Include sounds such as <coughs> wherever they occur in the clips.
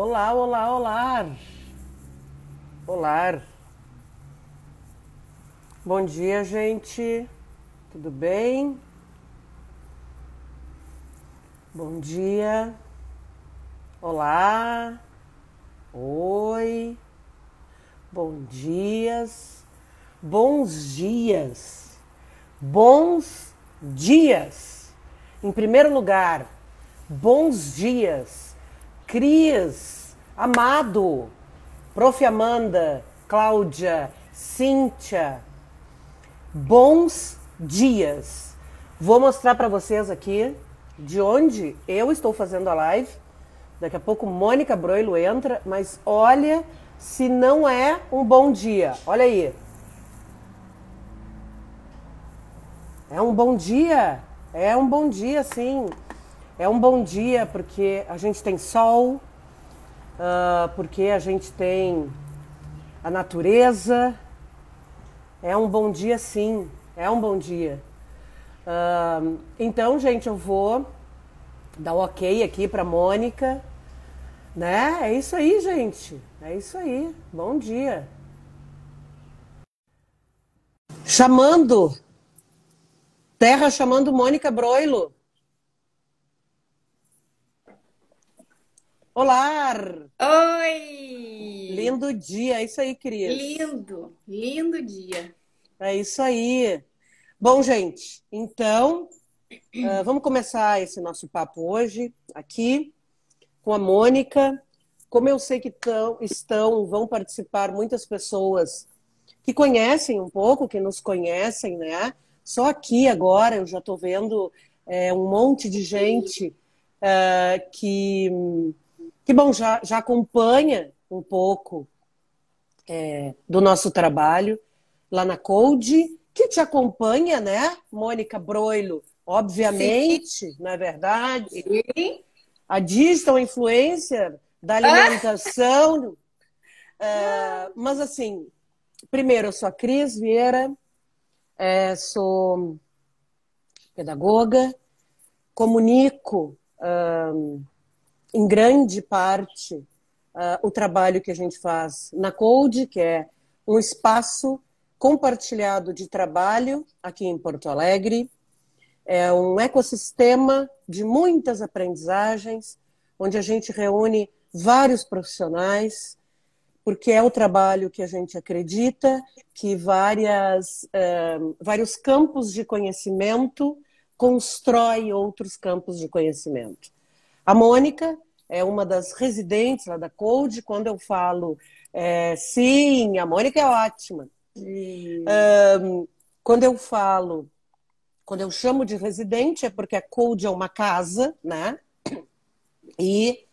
Olá, olá, olá. Olá. Bom dia, gente. Tudo bem? Bom dia. Olá. Oi. Bom dias. Bons dias. Bons dias. Em primeiro lugar, bons dias. Cris, Amado, Prof. Amanda, Cláudia, Cíntia. Bons dias. Vou mostrar para vocês aqui de onde eu estou fazendo a live. Daqui a pouco Mônica Broilo entra, mas olha se não é um bom dia. Olha aí. É um bom dia. É um bom dia, sim. É um bom dia porque a gente tem sol, uh, porque a gente tem a natureza. É um bom dia, sim. É um bom dia. Uh, então, gente, eu vou dar o ok aqui para Mônica. Né? É isso aí, gente. É isso aí. Bom dia. Chamando Terra chamando Mônica Broilo. Olá! Oi! Lindo dia, é isso aí, querida. Lindo, lindo dia. É isso aí. Bom, gente, então uh, vamos começar esse nosso papo hoje aqui com a Mônica. Como eu sei que tão, estão, vão participar muitas pessoas que conhecem um pouco, que nos conhecem, né? Só aqui agora eu já estou vendo é, um monte de gente é, que, que bom, já, já acompanha um pouco é, do nosso trabalho lá na Code, que te acompanha, né, Mônica Broilo? Obviamente, Sim. não é verdade? Sim. A digital influencer da alimentação. Ah. <laughs> mas assim, primeiro, eu sou a Cris Vieira, é, sou pedagoga, comunico um, em grande parte uh, o trabalho que a gente faz na Code, que é um espaço compartilhado de trabalho aqui em Porto Alegre. É um ecossistema de muitas aprendizagens, onde a gente reúne vários profissionais porque é o trabalho que a gente acredita que várias, é, vários campos de conhecimento constrói outros campos de conhecimento. A Mônica é uma das residentes lá da Code. Quando eu falo, é, sim, a Mônica é ótima. quando eu falo, quando eu chamo de residente, é porque a Code é uma casa, né? E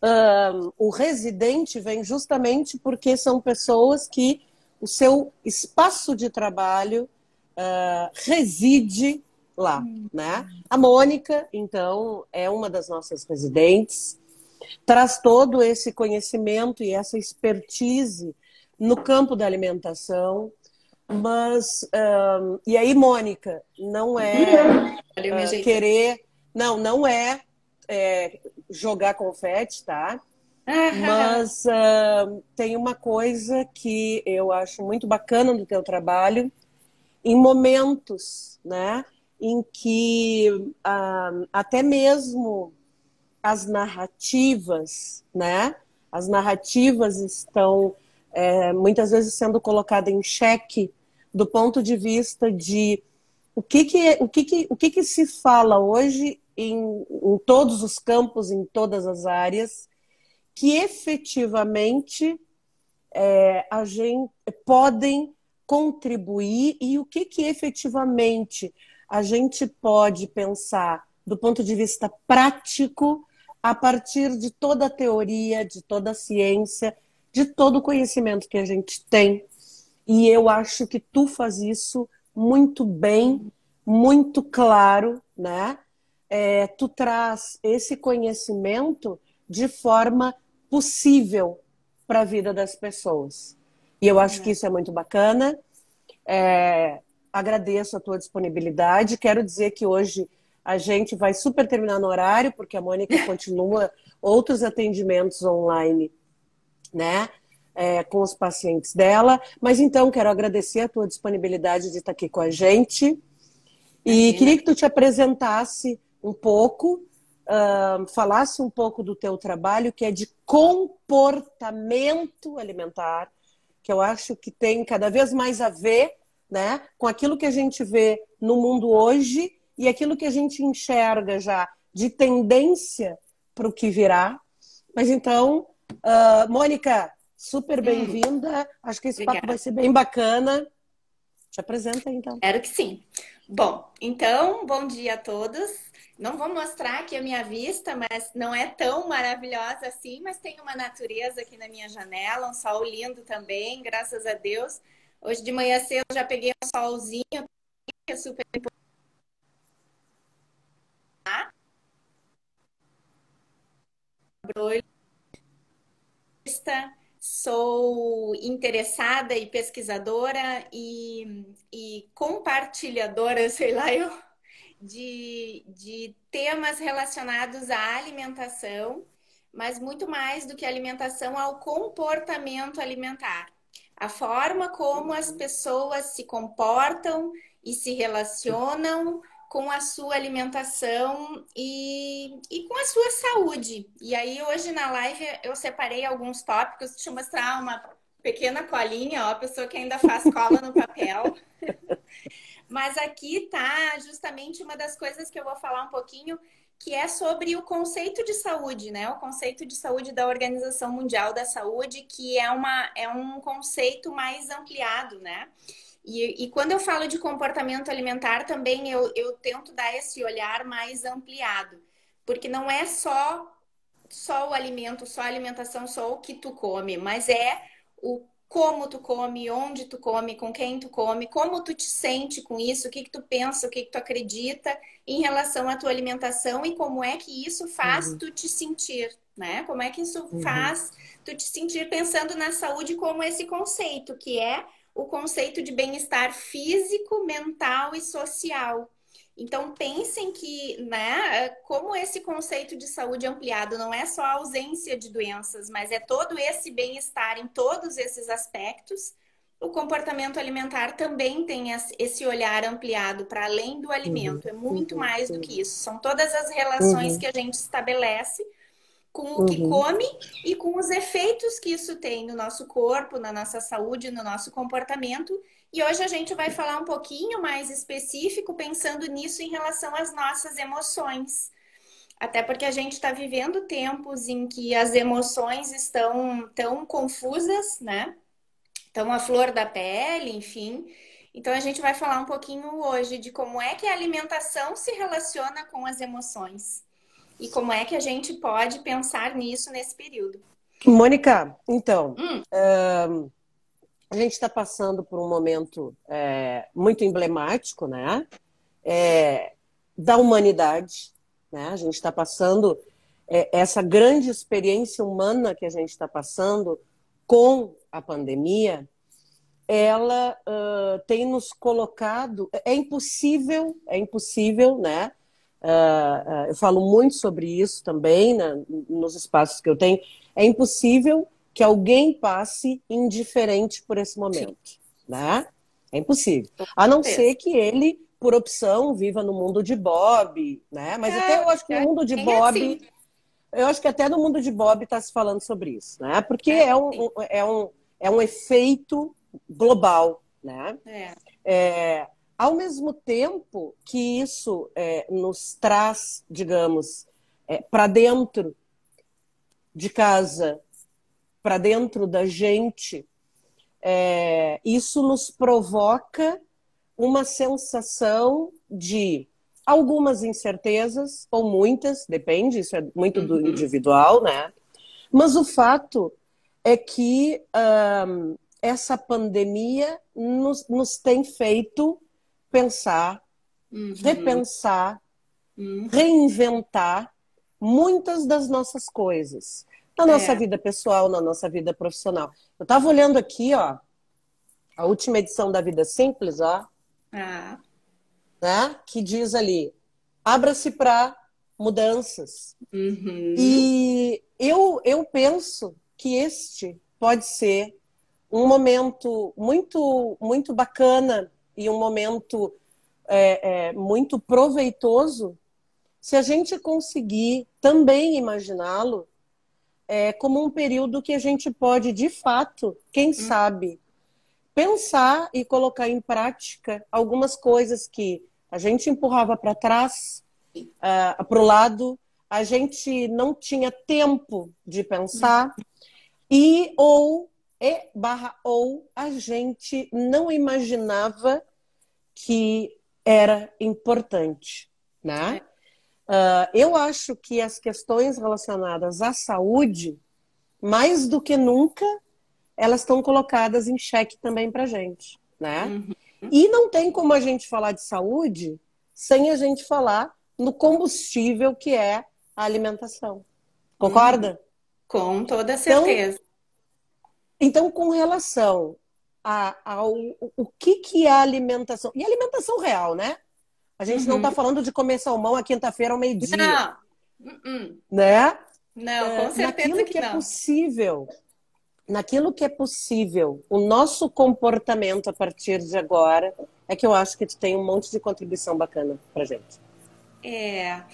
um, o residente vem justamente porque são pessoas que o seu espaço de trabalho uh, reside lá, hum. né? A Mônica, então, é uma das nossas residentes, traz todo esse conhecimento e essa expertise no campo da alimentação, mas um, e aí, Mônica, não é uh, querer, não, não é, é jogar confete, tá? Mas uh, tem uma coisa que eu acho muito bacana no teu trabalho, em momentos, né, em que uh, até mesmo as narrativas, né, as narrativas estão é, muitas vezes sendo colocadas em xeque do ponto de vista de o que que, o que, que, o que, que se fala hoje em, em todos os campos, em todas as áreas, que efetivamente é, a gente podem contribuir e o que, que efetivamente a gente pode pensar do ponto de vista prático a partir de toda a teoria, de toda a ciência, de todo o conhecimento que a gente tem. E eu acho que tu faz isso muito bem, muito claro, né? é, tu traz esse conhecimento de forma possível para a vida das pessoas. E eu acho é. que isso é muito bacana. É, agradeço a tua disponibilidade. Quero dizer que hoje A gente vai super terminar no horário, porque a Mônica <laughs> continua outros atendimentos online, né? É, com os pacientes dela. Mas então, quero agradecer a tua disponibilidade de estar aqui com a gente. E queria que tu te apresentasse um pouco, uh, falasse um pouco do teu trabalho, que é de comportamento alimentar, que eu acho que tem cada vez mais a ver né, com aquilo que a gente vê no mundo hoje e aquilo que a gente enxerga já de tendência para o que virá. Mas então, uh, Mônica, super bem-vinda. Acho que esse Obrigada. papo vai ser bem bacana. Te apresenta então. Espero que sim. Bom, então, bom dia a todos. Não vou mostrar aqui a minha vista, mas não é tão maravilhosa assim, mas tem uma natureza aqui na minha janela, um sol lindo também, graças a Deus. Hoje de manhã cedo já peguei um solzinho, que é super importante. Sou interessada e pesquisadora e, e compartilhadora, sei lá eu, de, de temas relacionados à alimentação, mas muito mais do que alimentação, ao comportamento alimentar. A forma como as pessoas se comportam e se relacionam com a sua alimentação e, e com a sua saúde. E aí, hoje na live, eu separei alguns tópicos. Deixa eu mostrar uma pequena colinha, ó, a pessoa que ainda faz cola no papel. <laughs> Mas aqui tá justamente uma das coisas que eu vou falar um pouquinho, que é sobre o conceito de saúde, né? O conceito de saúde da Organização Mundial da Saúde, que é, uma, é um conceito mais ampliado, né? E, e quando eu falo de comportamento alimentar, também eu, eu tento dar esse olhar mais ampliado, porque não é só só o alimento, só a alimentação, só o que tu come, mas é o como tu come, onde tu come, com quem tu come, como tu te sente com isso, o que, que tu pensa, o que, que tu acredita em relação à tua alimentação e como é que isso faz uhum. tu te sentir, né? Como é que isso uhum. faz tu te sentir pensando na saúde como esse conceito, que é o conceito de bem-estar físico, mental e social. Então pensem que, né, como esse conceito de saúde ampliado não é só a ausência de doenças, mas é todo esse bem-estar em todos esses aspectos, o comportamento alimentar também tem esse olhar ampliado para além do alimento. É muito mais do que isso. São todas as relações uhum. que a gente estabelece com o que uhum. come e com os efeitos que isso tem no nosso corpo, na nossa saúde, no nosso comportamento e hoje a gente vai falar um pouquinho mais específico, pensando nisso em relação às nossas emoções. Até porque a gente está vivendo tempos em que as emoções estão tão confusas, né? Estão a flor da pele, enfim. Então a gente vai falar um pouquinho hoje de como é que a alimentação se relaciona com as emoções e como é que a gente pode pensar nisso nesse período. Mônica, então, hum. A gente está passando por um momento é, muito emblemático, né? É, da humanidade, né? A gente está passando é, essa grande experiência humana que a gente está passando com a pandemia, ela uh, tem nos colocado. É impossível, é impossível, né? Uh, uh, eu falo muito sobre isso também né, nos espaços que eu tenho. É impossível que alguém passe indiferente por esse momento, Sim. né? É impossível. A não ser que ele, por opção, viva no mundo de Bob, né? Mas é, até eu acho que no é, mundo de Bob, assim. eu acho que até no mundo de Bob está se falando sobre isso, né? Porque é, é um, é, um, é um efeito global, né? É. é ao mesmo tempo que isso é, nos traz, digamos, é, para dentro de casa para dentro da gente, é, isso nos provoca uma sensação de algumas incertezas, ou muitas, depende, isso é muito do uhum. individual, né? Mas o fato é que essa pandemia nos, nos, tem feito pensar, uhum. repensar, uhum. reinventar muitas das nossas coisas na nossa é. vida pessoal, na nossa vida profissional. Eu estava olhando aqui, ó, a última edição da Vida Simples, ó. Ah. Né? Que diz ali: abra-se para mudanças. Uhum. E eu, eu penso que este pode ser um momento muito, muito bacana e um momento é, é, muito proveitoso se a gente conseguir também imaginá-lo é, como um período que a gente pode, de fato, quem hum. sabe, pensar e colocar em prática algumas coisas que a gente empurrava para trás, uh, ah, para o lado, a gente não tinha tempo de pensar, e ou, e barra ou, a gente não imaginava que era importante, né? Uh, eu acho que as questões relacionadas à saúde, mais do que nunca, elas estão colocadas em xeque também para gente, né? Uhum. E não tem como a gente falar de saúde sem a gente falar no combustível que é a alimentação. Concorda? Uhum. Com toda então, certeza. Então, então com relação a, ao o que, que é a alimentação, e alimentação real, né? A gente uhum. não está falando de comer salmão a quinta-feira ao meio-dia. Não. Uh-uh. Né? Não, com é, certeza naquilo que, que é possível, naquilo que é possível, o nosso comportamento a partir de agora é que eu acho que tu tem um monte de contribuição bacana pra gente. É.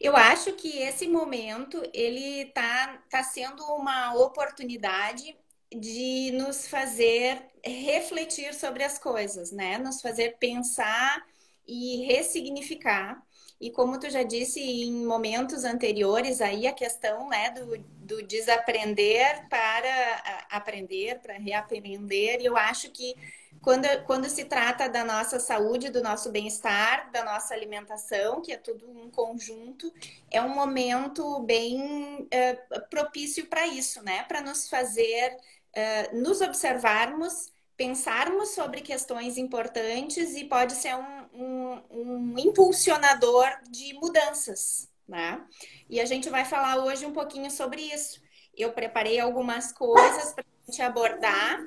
Eu acho que esse momento ele tá, tá sendo uma oportunidade de nos fazer refletir sobre as coisas, né? Nos fazer pensar e ressignificar. E como tu já disse em momentos anteriores, aí a questão né, do, do desaprender para aprender, para reaprender, e eu acho que quando, quando se trata da nossa saúde, do nosso bem-estar, da nossa alimentação, que é tudo um conjunto, é um momento bem é, propício para isso, né? Para nos fazer é, nos observarmos pensarmos sobre questões importantes e pode ser um, um, um impulsionador de mudanças, né? E a gente vai falar hoje um pouquinho sobre isso. Eu preparei algumas coisas para a gente abordar.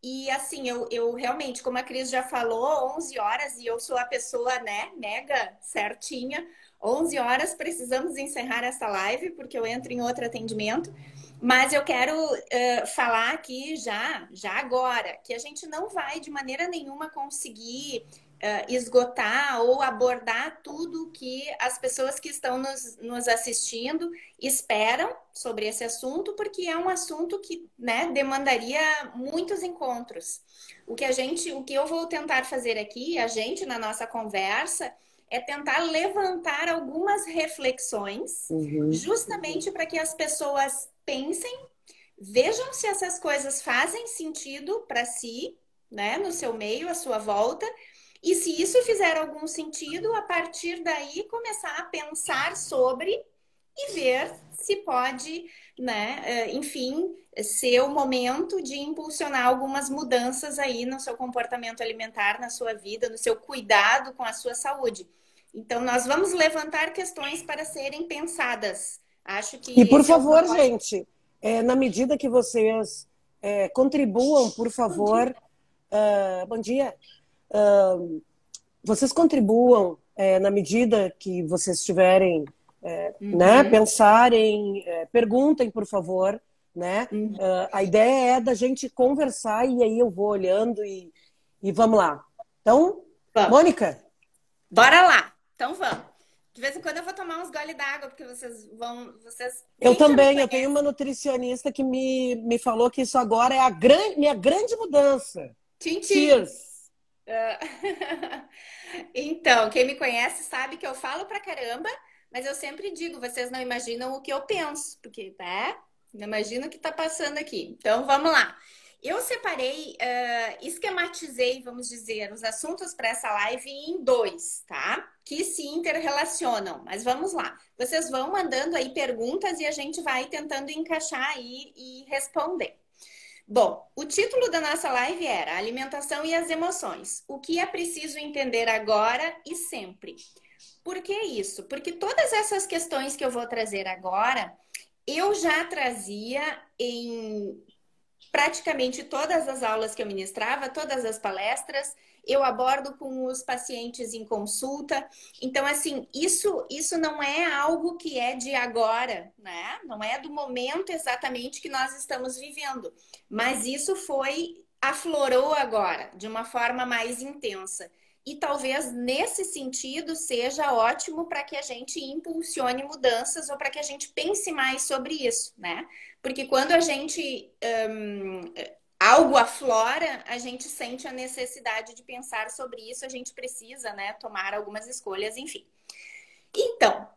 E assim, eu, eu realmente, como a Cris já falou, 11 horas, e eu sou a pessoa, né, mega certinha, 11 horas precisamos encerrar essa live, porque eu entro em outro atendimento. Mas eu quero uh, falar aqui já, já agora, que a gente não vai de maneira nenhuma conseguir uh, esgotar ou abordar tudo que as pessoas que estão nos, nos assistindo esperam sobre esse assunto, porque é um assunto que né, demandaria muitos encontros. O que a gente, o que eu vou tentar fazer aqui, a gente na nossa conversa, é tentar levantar algumas reflexões, uhum. justamente para que as pessoas pensem, vejam se essas coisas fazem sentido para si, né, no seu meio, à sua volta, e se isso fizer algum sentido, a partir daí começar a pensar sobre e ver se pode, né, eh, enfim, ser o momento de impulsionar algumas mudanças aí no seu comportamento alimentar, na sua vida, no seu cuidado com a sua saúde. Então, nós vamos levantar questões para serem pensadas Acho que. E por favor, é gente, é, na medida que vocês é, contribuam, por favor. Uh, bom dia. Uh, vocês contribuam é, na medida que vocês tiverem, é, uhum. né? Pensarem, é, perguntem, por favor. Né? Uhum. Uh, a ideia é da gente conversar e aí eu vou olhando e, e vamos lá. Então, vamos. Mônica. Bora lá. Então vamos. De vez em quando eu vou tomar uns gole d'água, porque vocês vão. Vocês eu também, eu tenho uma nutricionista que me, me falou que isso agora é a grande, minha grande mudança. Tchim, Cheers! Uh... <laughs> então, quem me conhece sabe que eu falo pra caramba, mas eu sempre digo, vocês não imaginam o que eu penso, porque, né? Não imagino o que tá passando aqui. Então, vamos lá. Eu separei, uh, esquematizei, vamos dizer, os assuntos para essa live em dois, tá? Que se interrelacionam. Mas vamos lá. Vocês vão mandando aí perguntas e a gente vai tentando encaixar aí e responder. Bom, o título da nossa live era Alimentação e as Emoções. O que é preciso entender agora e sempre. Por que isso? Porque todas essas questões que eu vou trazer agora, eu já trazia em praticamente todas as aulas que eu ministrava, todas as palestras, eu abordo com os pacientes em consulta. Então, assim, isso, isso não é algo que é de agora, né? Não é do momento exatamente que nós estamos vivendo, mas isso foi aflorou agora de uma forma mais intensa. E talvez nesse sentido seja ótimo para que a gente impulsione mudanças ou para que a gente pense mais sobre isso, né? Porque quando a gente um, algo aflora, a gente sente a necessidade de pensar sobre isso, a gente precisa, né, tomar algumas escolhas, enfim. Então,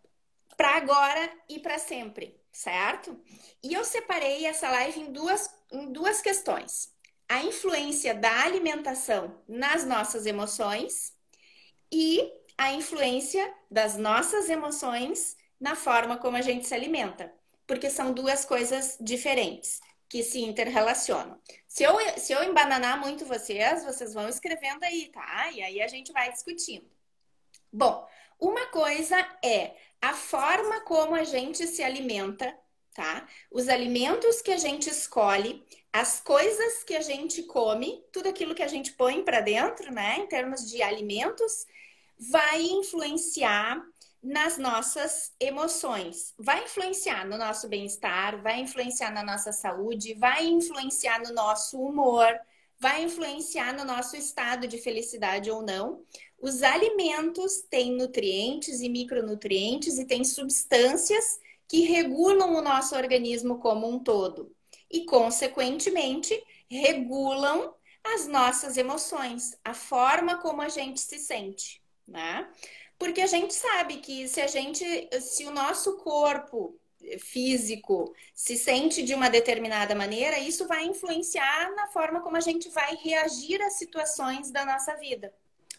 para agora e para sempre, certo? E eu separei essa live em duas, em duas questões a influência da alimentação nas nossas emoções e a influência das nossas emoções na forma como a gente se alimenta, porque são duas coisas diferentes que se interrelacionam. Se eu, se eu embananar muito vocês, vocês vão escrevendo aí, tá? E aí a gente vai discutindo. Bom, uma coisa é a forma como a gente se alimenta, tá? Os alimentos que a gente escolhe as coisas que a gente come, tudo aquilo que a gente põe para dentro, né, em termos de alimentos, vai influenciar nas nossas emoções, vai influenciar no nosso bem-estar, vai influenciar na nossa saúde, vai influenciar no nosso humor, vai influenciar no nosso estado de felicidade ou não. Os alimentos têm nutrientes e micronutrientes e têm substâncias que regulam o nosso organismo como um todo e, consequentemente, regulam as nossas emoções, a forma como a gente se sente, né? Porque a gente sabe que se a gente, se o nosso corpo físico se sente de uma determinada maneira, isso vai influenciar na forma como a gente vai reagir às situações da nossa vida.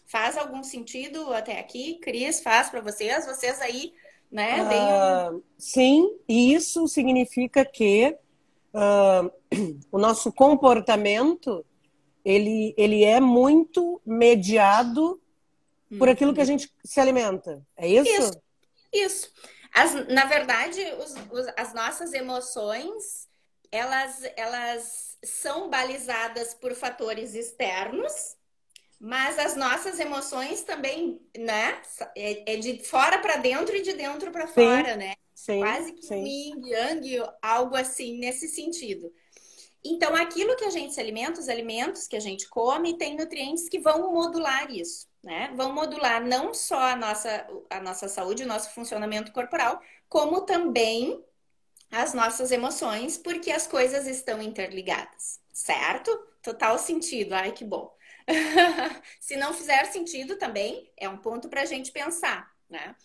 Faz algum sentido até aqui? Cris, faz para vocês? Vocês aí, né? Uh, sim, isso significa que uh, <clears throat> o nosso comportamento ele, ele é muito mediado por uhum. aquilo que a gente se alimenta. É isso? Isso. isso. As, na verdade, os, os, as nossas emoções elas, elas são balizadas por fatores externos, mas as nossas emoções também, né? É, é de fora para dentro e de dentro para fora, né? Sim, Quase que sim. um yin yang, algo assim nesse sentido. Então, aquilo que a gente se alimenta, os alimentos que a gente come, tem nutrientes que vão modular isso, né? Vão modular não só a nossa, a nossa saúde, o nosso funcionamento corporal, como também as nossas emoções, porque as coisas estão interligadas, certo? Total sentido. Ai, que bom. <laughs> Se não fizer sentido também, é um ponto para a gente pensar, né?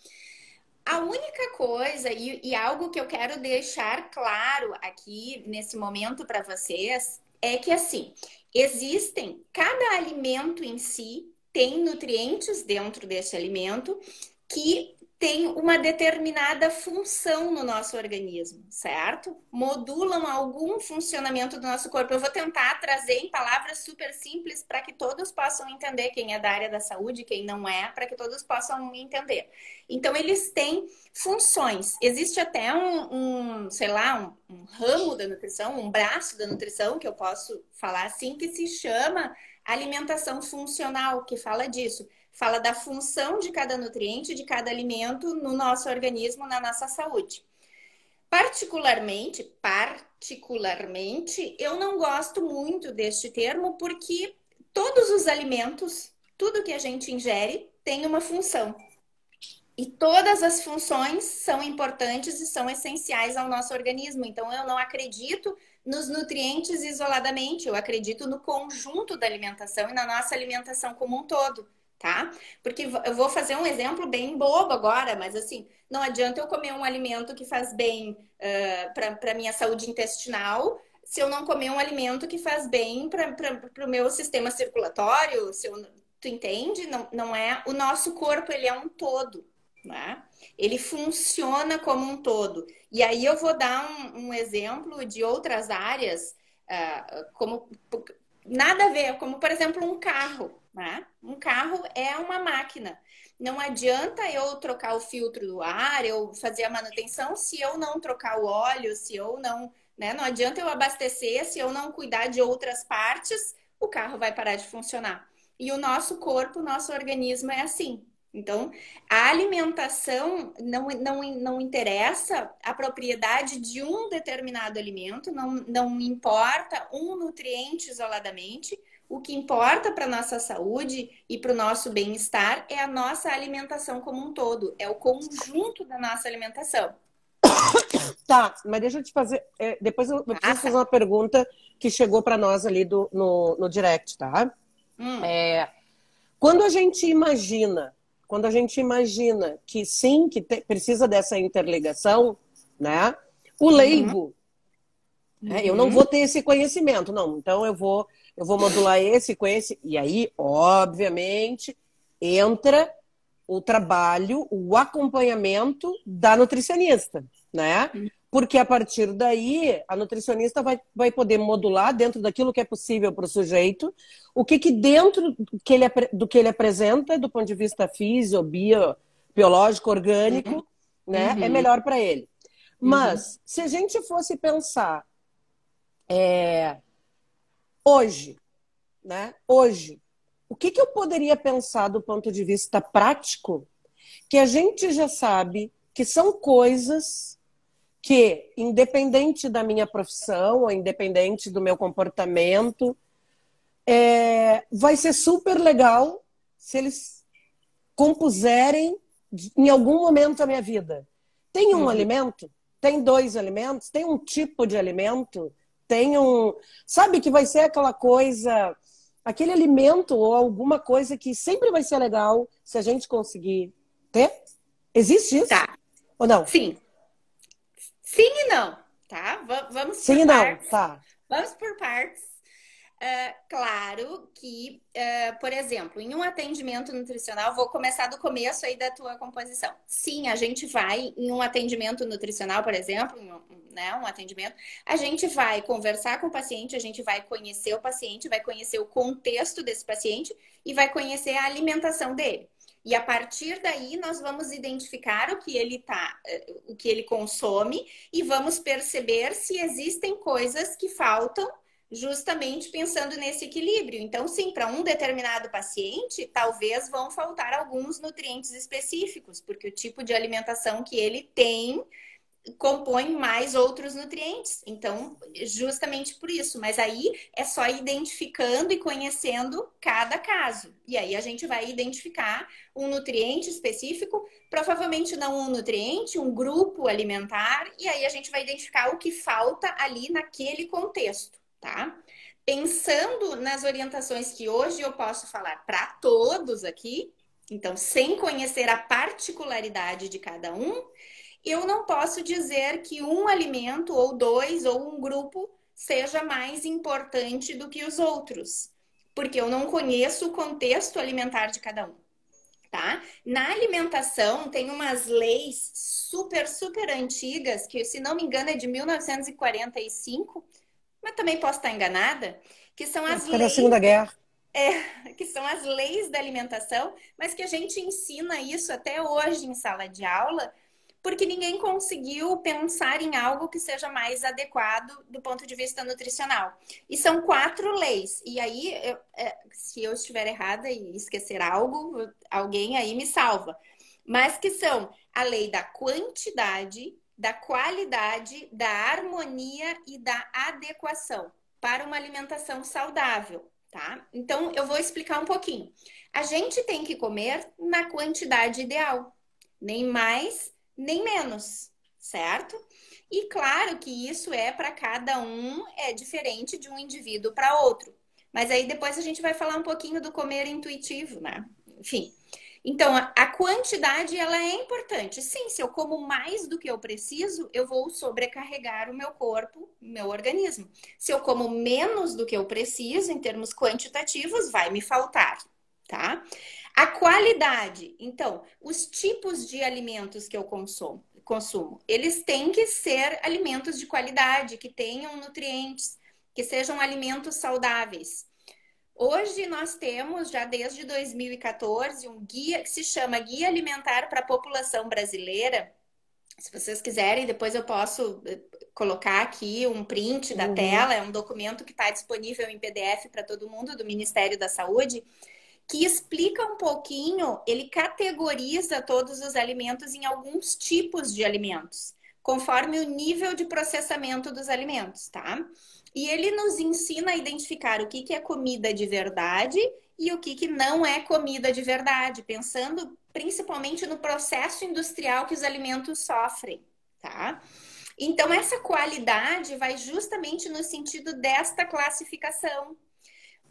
A única coisa, e, e algo que eu quero deixar claro aqui nesse momento para vocês, é que assim, existem, cada alimento em si tem nutrientes dentro desse alimento que tem uma determinada função no nosso organismo, certo? Modulam algum funcionamento do nosso corpo. Eu vou tentar trazer em palavras super simples para que todos possam entender quem é da área da saúde, quem não é, para que todos possam entender. Então, eles têm funções. Existe até um, um sei lá, um, um ramo da nutrição, um braço da nutrição, que eu posso falar assim, que se chama alimentação funcional, que fala disso fala da função de cada nutriente, de cada alimento no nosso organismo, na nossa saúde. Particularmente, particularmente, eu não gosto muito deste termo porque todos os alimentos, tudo que a gente ingere, tem uma função. E todas as funções são importantes e são essenciais ao nosso organismo. Então, eu não acredito nos nutrientes isoladamente, eu acredito no conjunto da alimentação e na nossa alimentação como um todo tá? Porque eu vou fazer um exemplo bem bobo agora, mas assim, não adianta eu comer um alimento que faz bem uh, para minha saúde intestinal se eu não comer um alimento que faz bem para o meu sistema circulatório, se eu, tu entende? Não, não é o nosso corpo, ele é um todo, né? Ele funciona como um todo. E aí eu vou dar um, um exemplo de outras áreas, uh, como nada a ver, como por exemplo um carro. Né? Um carro é uma máquina. Não adianta eu trocar o filtro do ar, eu fazer a manutenção se eu não trocar o óleo, se eu não, né? Não adianta eu abastecer se eu não cuidar de outras partes, o carro vai parar de funcionar. E o nosso corpo, o nosso organismo é assim. Então, a alimentação não, não, não interessa a propriedade de um determinado alimento, não, não importa um nutriente isoladamente. O que importa para a nossa saúde e para o nosso bem-estar é a nossa alimentação como um todo, é o conjunto da nossa alimentação. <coughs> Tá, mas deixa eu te fazer. É, depois eu, eu preciso ah, tá. fazer uma pergunta que chegou para nós ali do, no, no direct, tá? Hum. É, quando a gente imagina, quando a gente imagina que sim, que te, precisa dessa interligação, né? O uhum. leigo, uhum. né, eu não uhum. vou ter esse conhecimento, não. Então eu vou, eu vou modular esse conhecimento. E aí, obviamente, entra o trabalho, o acompanhamento da nutricionista, né? Porque a partir daí a nutricionista vai, vai poder modular dentro daquilo que é possível para o sujeito, o que, que dentro do que, ele, do que ele apresenta, do ponto de vista físico, bio, biológico, orgânico, uhum. né, é uhum. é melhor para ele. Mas uhum. se a gente fosse pensar é, hoje, né? Hoje, o que, que eu poderia pensar do ponto de vista prático que a gente já sabe que são coisas que, independente da minha profissão, ou independente do meu comportamento, é, vai ser super legal se eles compuserem em algum momento da minha vida. Tem um uhum. alimento? Tem dois alimentos? Tem um tipo de alimento? Tem um. Sabe que vai ser aquela coisa aquele alimento ou alguma coisa que sempre vai ser legal se a gente conseguir ter? Existe isso? Tá. Ou não? Sim. Sim e não, tá? vamos Sim e não, tá. Vamos por partes. Uh, claro que, uh, por exemplo, em um atendimento nutricional, vou começar do começo aí da tua composição. Sim, a gente vai em um atendimento nutricional, por exemplo, um, né, um atendimento, a gente vai conversar com o paciente, a gente vai conhecer o paciente, vai conhecer o contexto desse paciente e vai conhecer a alimentação dele. E a partir daí nós vamos identificar o que ele tá, o que ele consome e vamos perceber se existem coisas que faltam justamente pensando nesse equilíbrio. Então, sim, para um determinado paciente, talvez vão faltar alguns nutrientes específicos, porque o tipo de alimentação que ele tem compõe mais outros nutrientes. Então, justamente por isso. Mas aí é só identificando e conhecendo cada caso. E aí a gente vai identificar um nutriente específico, provavelmente não um nutriente, um grupo alimentar, e aí a gente vai identificar o que falta ali naquele contexto tá? Pensando nas orientações que hoje eu posso falar para todos aqui, então, sem conhecer a particularidade de cada um, eu não posso dizer que um alimento, ou dois, ou um grupo seja mais importante do que os outros, porque eu não conheço o contexto alimentar de cada um. Tá? Na alimentação tem umas leis super, super antigas, que se não me engano é de 1945, mas também posso estar enganada, que são as leis. da Segunda Guerra. É, <laughs> que são as leis da alimentação, mas que a gente ensina isso até hoje em sala de aula, porque ninguém conseguiu pensar em algo que seja mais adequado do ponto de vista nutricional. E são quatro leis. E aí, eu, é, se eu estiver errada e esquecer algo, alguém aí me salva. Mas que são a lei da quantidade, da qualidade, da harmonia e da adequação para uma alimentação saudável, tá? Então, eu vou explicar um pouquinho. A gente tem que comer na quantidade ideal, nem mais, nem menos, certo? E claro que isso é para cada um, é diferente de um indivíduo para outro. Mas aí depois a gente vai falar um pouquinho do comer intuitivo, né? Enfim. Então, a quantidade ela é importante. Sim, se eu como mais do que eu preciso, eu vou sobrecarregar o meu corpo, meu organismo. Se eu como menos do que eu preciso, em termos quantitativos, vai me faltar, tá? A qualidade, então, os tipos de alimentos que eu consumo, consumo, eles têm que ser alimentos de qualidade, que tenham nutrientes, que sejam alimentos saudáveis. Hoje nós temos, já desde 2014, um guia que se chama Guia Alimentar para a População Brasileira. Se vocês quiserem, depois eu posso eh, colocar aqui um print da uhum. tela, é um documento que está disponível em PDF para todo mundo do Ministério da Saúde. que explica um pouquinho, ele categoriza todos os alimentos em alguns tipos de alimentos, conforme o nível de processamento dos alimentos, tá? E ele nos ensina a identificar o que, que é comida de verdade e o que, que não é comida de verdade, pensando principalmente no processo industrial que os alimentos sofrem, tá? Então, essa qualidade vai justamente no sentido desta classificação.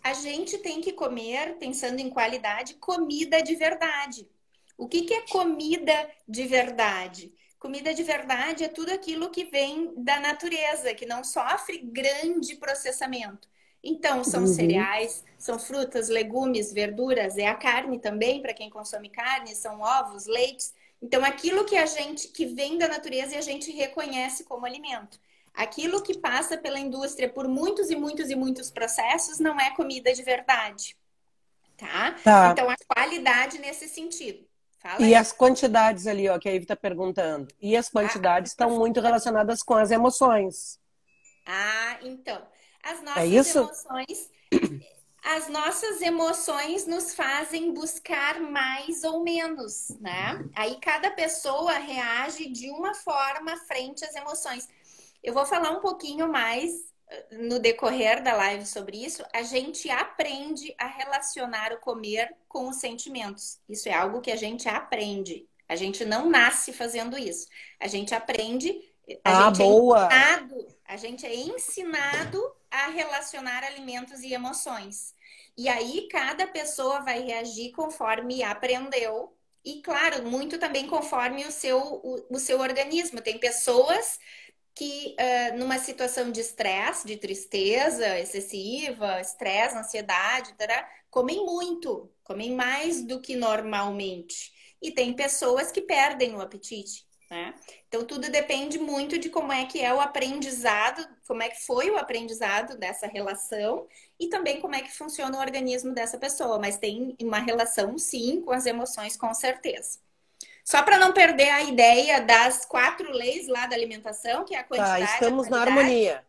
A gente tem que comer, pensando em qualidade, comida de verdade. O que, que é comida de verdade? Comida de verdade é tudo aquilo que vem da natureza, que não sofre grande processamento. Então, são uhum. cereais, são frutas, legumes, verduras, é a carne também, para quem consome carne, são ovos, leites. Então, aquilo que a gente que vem da natureza e a gente reconhece como alimento. Aquilo que passa pela indústria por muitos e muitos e muitos processos não é comida de verdade. Tá? tá. Então, a qualidade nesse sentido. Fala e aí. as quantidades ali, ó, que a Ivy está perguntando. E as quantidades ah, estão ah, muito relacionadas com as emoções. Ah, então. As é nossas é isso? emoções. <clears throat> As nossas emoções nos fazem buscar mais ou menos, né? Aí cada pessoa reage de uma forma frente às emoções. Eu vou falar um pouquinho mais no decorrer da live sobre isso. A gente aprende a relacionar o comer com os sentimentos. Isso é algo que a gente aprende. A gente não nasce fazendo isso. A gente aprende. A ah, gente é boa! É ensinado, a gente é ensinado a relacionar alimentos e emoções. E aí cada pessoa vai reagir conforme aprendeu. E claro, muito também conforme o seu, o, o seu organismo. Tem pessoas que uh, numa situação de estresse, de tristeza excessiva, estresse, ansiedade, tará, comem muito, comem mais do que normalmente. E tem pessoas que perdem o apetite. Né? Então, tudo depende muito de como é que é o aprendizado, como é que foi o aprendizado dessa relação e também como é que funciona o organismo dessa pessoa. Mas tem uma relação, sim, com as emoções, com certeza. Só para não perder a ideia das quatro leis lá da alimentação, que é a tá, quantidade. Tá, estamos na harmonia.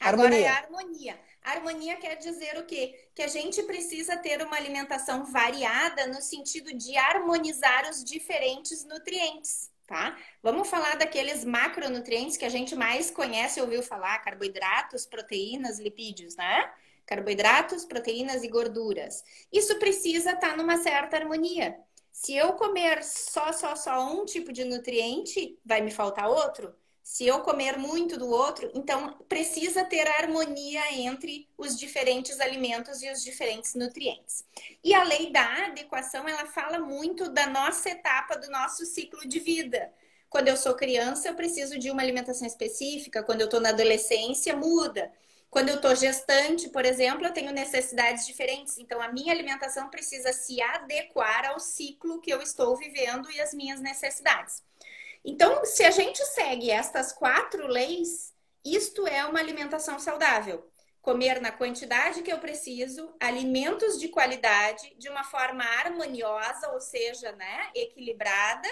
Agora harmonia. é a harmonia. Harmonia quer dizer o quê? Que a gente precisa ter uma alimentação variada no sentido de harmonizar os diferentes nutrientes tá? Vamos falar daqueles macronutrientes que a gente mais conhece, ouviu falar, carboidratos, proteínas, lipídios, né? Carboidratos, proteínas e gorduras. Isso precisa estar tá numa certa harmonia. Se eu comer só, só, só um tipo de nutriente, vai me faltar outro? Se eu comer muito do outro, então precisa ter harmonia entre os diferentes alimentos e os diferentes nutrientes. E a lei da adequação, ela fala muito da nossa etapa do nosso ciclo de vida. Quando eu sou criança, eu preciso de uma alimentação específica, quando eu estou na adolescência, muda. Quando eu estou gestante, por exemplo, eu tenho necessidades diferentes. Então, a minha alimentação precisa se adequar ao ciclo que eu estou vivendo e às minhas necessidades. Então, se a gente segue estas quatro leis, isto é uma alimentação saudável. Comer na quantidade que eu preciso, alimentos de qualidade, de uma forma harmoniosa, ou seja, né, equilibrada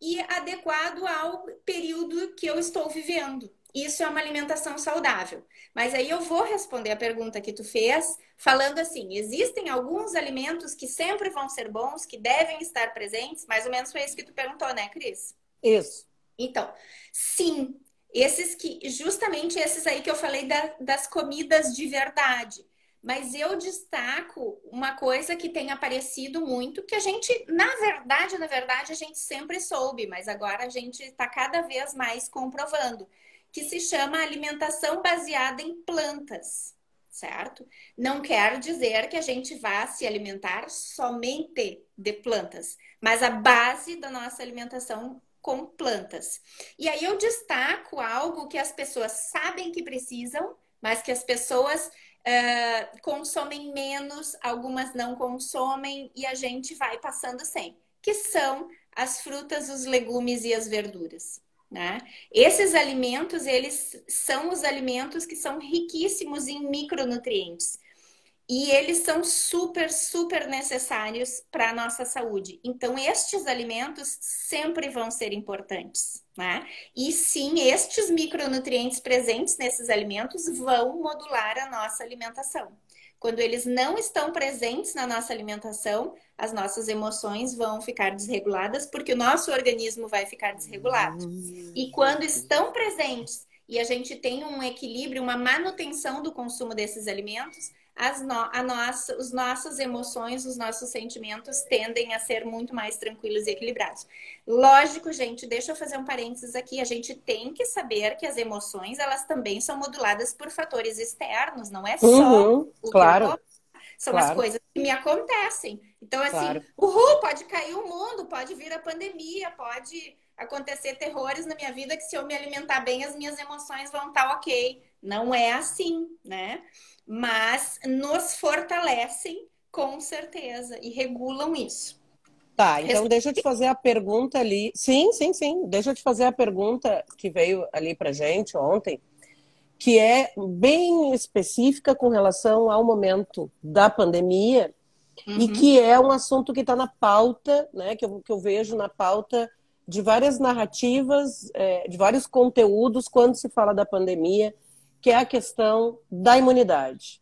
e adequado ao período que eu estou vivendo. Isso é uma alimentação saudável. Mas aí eu vou responder a pergunta que tu fez, falando assim: existem alguns alimentos que sempre vão ser bons, que devem estar presentes, mais ou menos foi isso que tu perguntou, né, Cris? Isso. Então, sim, esses que, justamente esses aí que eu falei da, das comidas de verdade. Mas eu destaco uma coisa que tem aparecido muito, que a gente, na verdade, na verdade, a gente sempre soube, mas agora a gente está cada vez mais comprovando, que se chama alimentação baseada em plantas, certo? Não quer dizer que a gente vá se alimentar somente de plantas, mas a base da nossa alimentação com plantas. E aí eu destaco algo que as pessoas sabem que precisam, mas que as pessoas uh, consomem menos, algumas não consomem e a gente vai passando sem, que são as frutas, os legumes e as verduras. Né? Esses alimentos, eles são os alimentos que são riquíssimos em micronutrientes. E eles são super, super necessários para a nossa saúde. Então, estes alimentos sempre vão ser importantes, né? E sim, estes micronutrientes presentes nesses alimentos vão modular a nossa alimentação. Quando eles não estão presentes na nossa alimentação, as nossas emoções vão ficar desreguladas, porque o nosso organismo vai ficar desregulado. E quando estão presentes e a gente tem um equilíbrio, uma manutenção do consumo desses alimentos, as no, a nossa, os nossas emoções, os nossos sentimentos tendem a ser muito mais tranquilos e equilibrados. Lógico, gente, deixa eu fazer um parênteses aqui. A gente tem que saber que as emoções, elas também são moduladas por fatores externos, não é só uhum, o claro. que são claro. as coisas que me acontecem. Então, assim, Claro. uhul, pode cair o mundo, pode vir a pandemia, pode acontecer terrores na minha vida que se eu me alimentar bem, as minhas emoções vão estar ok. Não é assim, né? Mas nos fortalecem com certeza e regulam isso. Tá, então deixa eu te fazer a pergunta ali. Sim, sim, sim. Deixa eu te fazer a pergunta que veio ali pra gente ontem, que é bem específica com relação ao momento da pandemia e Uhum. que é um assunto que está na pauta, né? Que eu, que eu vejo na pauta de várias narrativas, é, de vários conteúdos quando se fala da pandemia, que é a questão da imunidade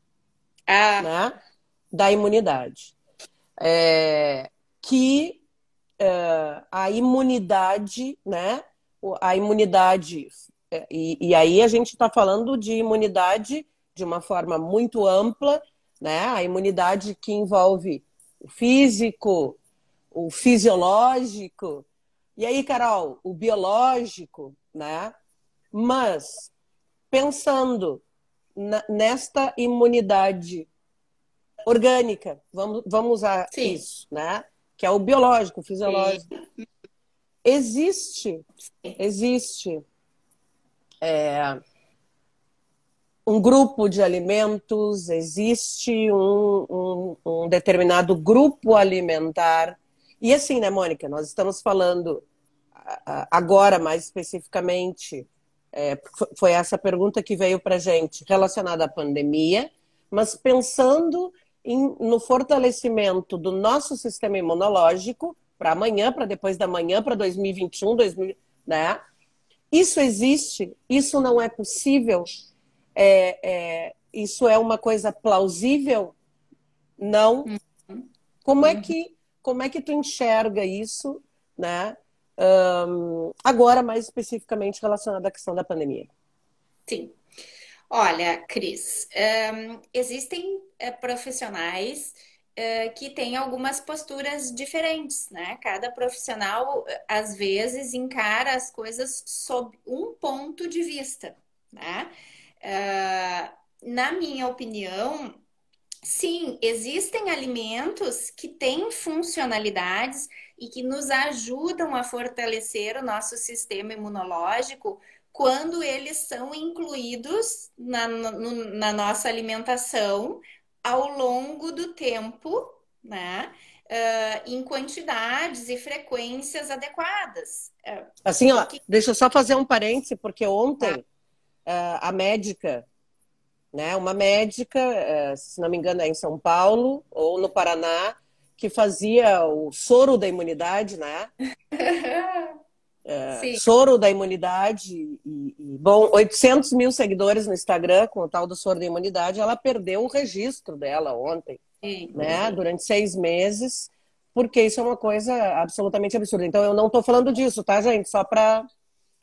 Ah, né? Da imunidade. É, que é, a imunidade, né? A imunidade, é, e, e aí a gente está falando de imunidade de uma forma muito ampla, né? A imunidade que envolve o físico, o fisiológico, e aí, Carol, o biológico, né? Mas pensando na- nesta imunidade orgânica, vamos, vamos usar Sim. isso, né? Que é o biológico, o fisiológico. Existe, existe é, um grupo de alimentos, existe um, um- um determinado grupo alimentar. E assim, né, Mônica, nós estamos falando agora mais especificamente, é, foi essa pergunta que veio para gente relacionada à pandemia, mas pensando em- no fortalecimento do nosso sistema imunológico para amanhã, para depois da manhã, para 2021, 2000, né? Isso existe? Isso não é possível? É, é, isso é uma coisa plausível? Não. Como é que como é que tu enxerga isso, né? Ahn, agora mais especificamente relacionado à questão da pandemia. Sim. Olha, Cris, hum, existem eh, profissionais eh, que têm algumas posturas diferentes, né? Cada profissional, eh, às vezes, encara as coisas sob um ponto de vista, né? Na minha opinião, sim, existem alimentos que têm funcionalidades e que nos ajudam a fortalecer o nosso sistema imunológico quando eles são incluídos na, no- na nossa alimentação ao longo do tempo, né? Ah, em quantidades e frequências adequadas. Ah, Assim, ó, deixa eu só fazer um parêntese, porque ontem ah, a médica, né, uma médica, eh, se não me engano, é em São Paulo ou no Paraná, que fazia o soro da imunidade, né? <laughs> Sim. Soro da imunidade e, e, bom, 800 mil seguidores no Instagram com o tal do soro da imunidade, ela perdeu o registro dela ontem, Sim. né? Durante seis meses, porque isso é uma coisa absolutamente absurda. Então, eu não estou falando disso, tá, gente? Só para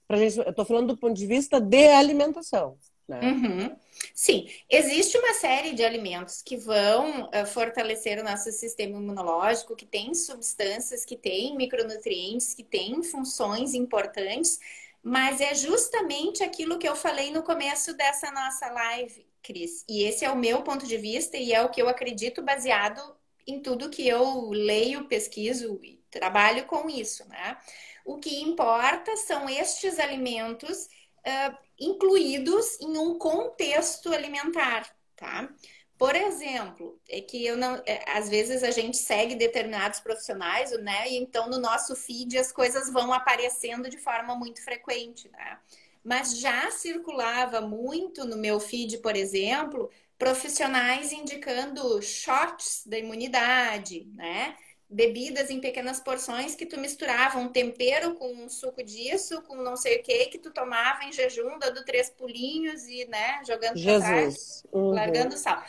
pra gente, eu estou falando do ponto de vista de alimentação, né? Uhum. Sim, existe uma série de alimentos que vão eh, fortalecer o nosso sistema imunológico, que tem substâncias, que têm micronutrientes, que têm funções importantes, mas é justamente aquilo que eu falei no começo dessa nossa live, Cris. E esse é o meu ponto de vista e é o que eu acredito baseado em tudo que eu leio, pesquiso e trabalho com isso, né? O que importa são estes alimentos ah, incluídos em um contexto alimentar, tá? Por exemplo, é que eu não, é, às vezes a gente segue determinados profissionais, né? E então no nosso feed as coisas vão aparecendo de forma muito frequente, né? Mas já circulava muito no meu feed, por exemplo, profissionais indicando shots da imunidade, né? Bebidas em pequenas porções que tu misturava um tempero com um suco disso, com não sei o que, que tu tomava em jejum, dando três pulinhos e, né, jogando Jesus. Uhum. largando sal.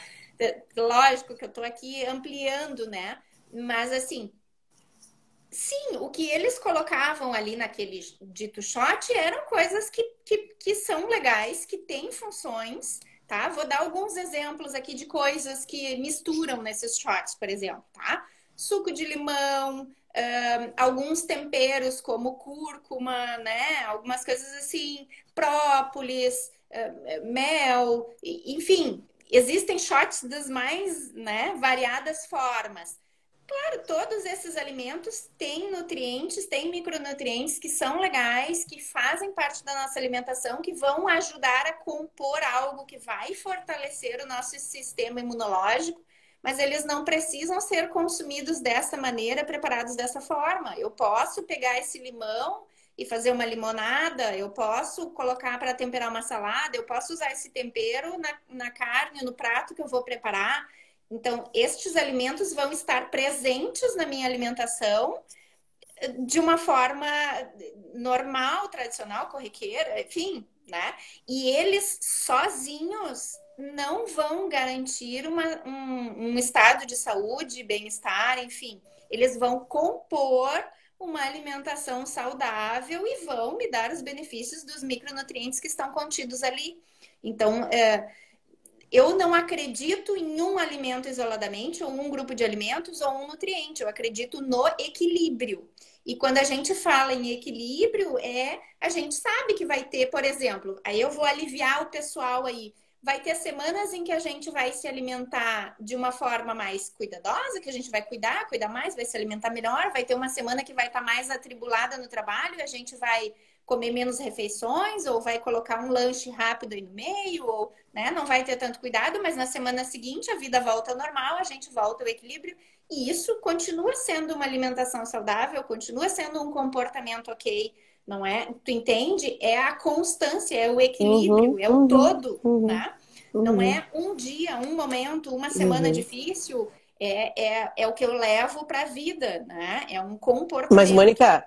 lógico que eu estou aqui ampliando, né? Mas assim, sim, o que eles colocavam ali naquele dito shot eram coisas que, que, que são legais, que têm funções, tá? Vou dar alguns exemplos aqui de coisas que misturam nesses shots, por exemplo, tá? Suco de limão, um, alguns temperos como cúrcuma, né? Algumas coisas assim, própolis, uh, mel, enfim, existem shots das mais né, variadas formas. Claro, todos esses alimentos têm nutrientes, têm micronutrientes que são legais, que fazem parte da nossa alimentação, que vão ajudar a compor algo que vai fortalecer o nosso sistema imunológico, mas eles não precisam ser consumidos dessa maneira, preparados dessa forma. Eu posso pegar esse limão e fazer uma limonada, eu posso colocar para temperar uma salada, eu posso usar esse tempero na, na carne, no prato que eu vou preparar. Então, estes alimentos vão estar presentes na minha alimentação de uma forma normal, tradicional, corriqueira, enfim, né? E eles sozinhos não vão garantir uma, um, um estado de saúde, bem-estar, enfim. Eles vão compor uma alimentação saudável e vão me dar os benefícios dos micronutrientes que estão contidos ali. Então, é, eu não acredito em um alimento isoladamente, ou um grupo de alimentos, ou um nutriente. Eu acredito no equilíbrio. E quando a gente fala em equilíbrio, é a gente sabe que vai ter, por exemplo, aí eu vou aliviar o pessoal aí. Vai ter semanas em que a gente vai se alimentar de uma forma mais cuidadosa, que a gente vai cuidar, cuidar mais, vai se alimentar melhor. Vai ter uma semana que vai estar mais atribulada no trabalho, a gente vai comer menos refeições, ou vai colocar um lanche rápido aí no meio, ou né, não vai ter tanto cuidado, mas na semana seguinte a vida volta ao normal, a gente volta ao equilíbrio, e isso continua sendo uma alimentação saudável, continua sendo um comportamento ok, não é? Tu entende? É a constância, é o equilíbrio, uhum, é o uhum, todo, uhum, né? Não é um dia, um momento, uma semana uhum. difícil, é, é, é o que eu levo para a vida, né? É um comportamento. Mas, Mônica,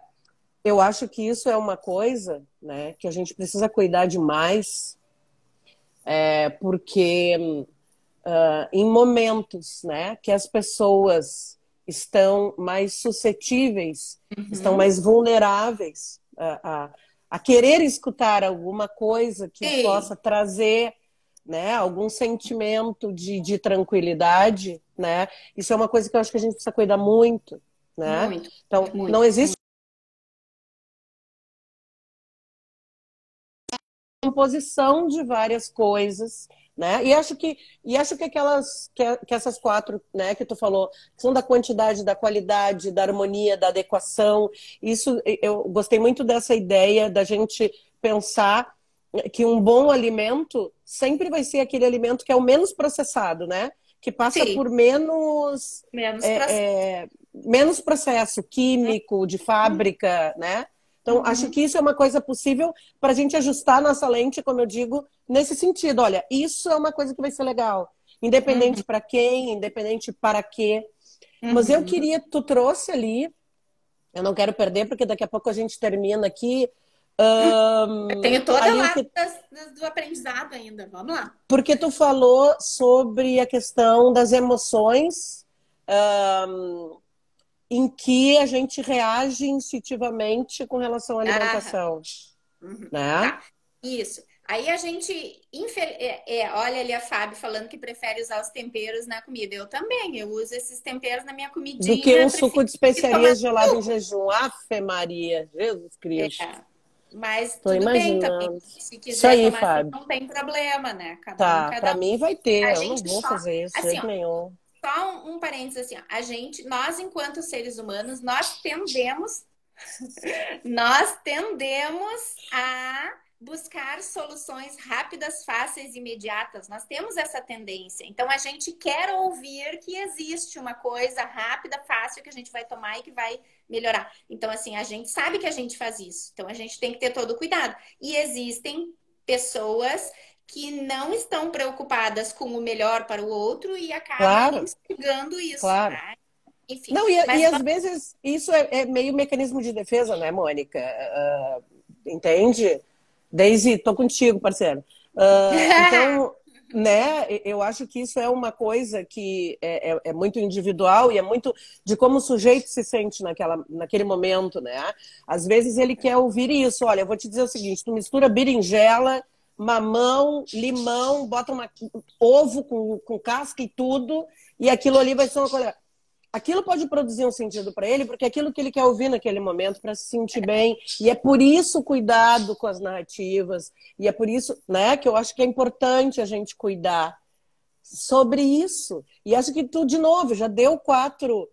eu acho que isso é uma coisa né, que a gente precisa cuidar demais, é, porque uh, em momentos né, que as pessoas estão mais suscetíveis, uhum. estão mais vulneráveis a, a, a, querer escutar alguma coisa que possa trazer né, algum sentimento de, de tranquilidade, né? Isso é uma coisa que eu acho que a gente precisa cuidar muito, né? Muito, então, muito, não existe composição de várias coisas, né? E acho que e acho que aquelas que, que essas quatro, né, que tu falou, são da quantidade, da qualidade, da harmonia, da adequação. Isso eu gostei muito dessa ideia da gente pensar que um bom alimento sempre vai ser aquele alimento que é o menos processado, né? Que passa Sim. por menos menos, é, processo. É, menos processo químico de fábrica, né? Então, uhum. acho que isso é uma coisa possível para a gente ajustar a nossa lente, como eu digo, nesse sentido. Olha, isso é uma coisa que vai ser legal. Independente uhum. para quem, independente para quê. Uhum. Mas eu uhum. queria, tu trouxe ali, eu não quero perder, porque daqui a pouco a gente termina aqui. Um, <laughs> eu tenho toda a lá que... do aprendizado ainda. Vamos lá. Porque tu falou sobre a questão das emoções. Um, em que a gente reage instintivamente com relação à alimentação. Ah, uhum. né? Tá. Isso. Aí a gente, é, é, olha ali a Fábio falando que prefere usar os temperos na comida. Eu também, eu uso esses temperos na minha comidinha. Do que um suco de especiarias gelado em jejum. Afe Maria, Jesus Cristo. É. Mas Tô tudo imaginando. bem também. Se quiser isso aí, tomar, Fábio. não tem problema, né? Cada tá, um, cada pra mim vai ter. A eu não vou só, fazer isso, assim, nenhum só um, um parênteses assim, ó. a gente, nós enquanto seres humanos, nós tendemos, <laughs> nós tendemos a buscar soluções rápidas, fáceis, imediatas. Nós temos essa tendência. Então a gente quer ouvir que existe uma coisa rápida, fácil que a gente vai tomar e que vai melhorar. Então assim, a gente sabe que a gente faz isso. Então a gente tem que ter todo o cuidado. E existem pessoas que não estão preocupadas com o melhor para o outro e acabam claro. instigando isso. Claro. Né? Enfim, não, e, mas... e, às vezes isso é, é, meio mecanismo de defesa, né, Mônica? Uh, entende? Daisy, tô contigo, parceiro. Uh, <laughs> então, né? Eu acho que isso é uma coisa que é, é, é, muito individual e é muito de como o sujeito se sente naquela, naquele momento, né? Às vezes ele quer ouvir isso. Olha, eu vou te dizer o seguinte: tu mistura berinjela, mamão, limão, bota uma, ovo com, com casca e tudo, e aquilo ali vai ser uma coisa aquilo pode produzir um sentido para ele, porque é aquilo que ele quer ouvir naquele momento para se sentir bem. E é por isso cuidado com as narrativas. E é por isso, né, que eu acho que é importante a gente cuidar sobre isso. E acho que tu, de novo, já deu quatro,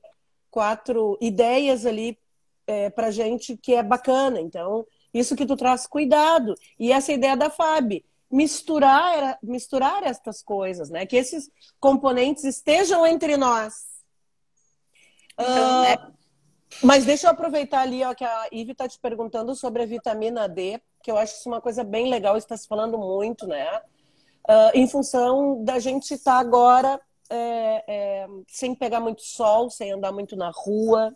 quatro ideias ali é, para gente que é bacana. Então, isso que tu traz cuidado. E essa ideia da Fábio misturar misturar estas coisas, né? Que esses componentes estejam entre nós então, né? Mas deixa eu aproveitar ali ó, que a Ive está te perguntando sobre a vitamina D, que eu acho isso uma coisa bem legal, está se falando muito, né? Uh, em função da gente estar tá agora é, é, sem pegar muito sol, sem andar muito na rua.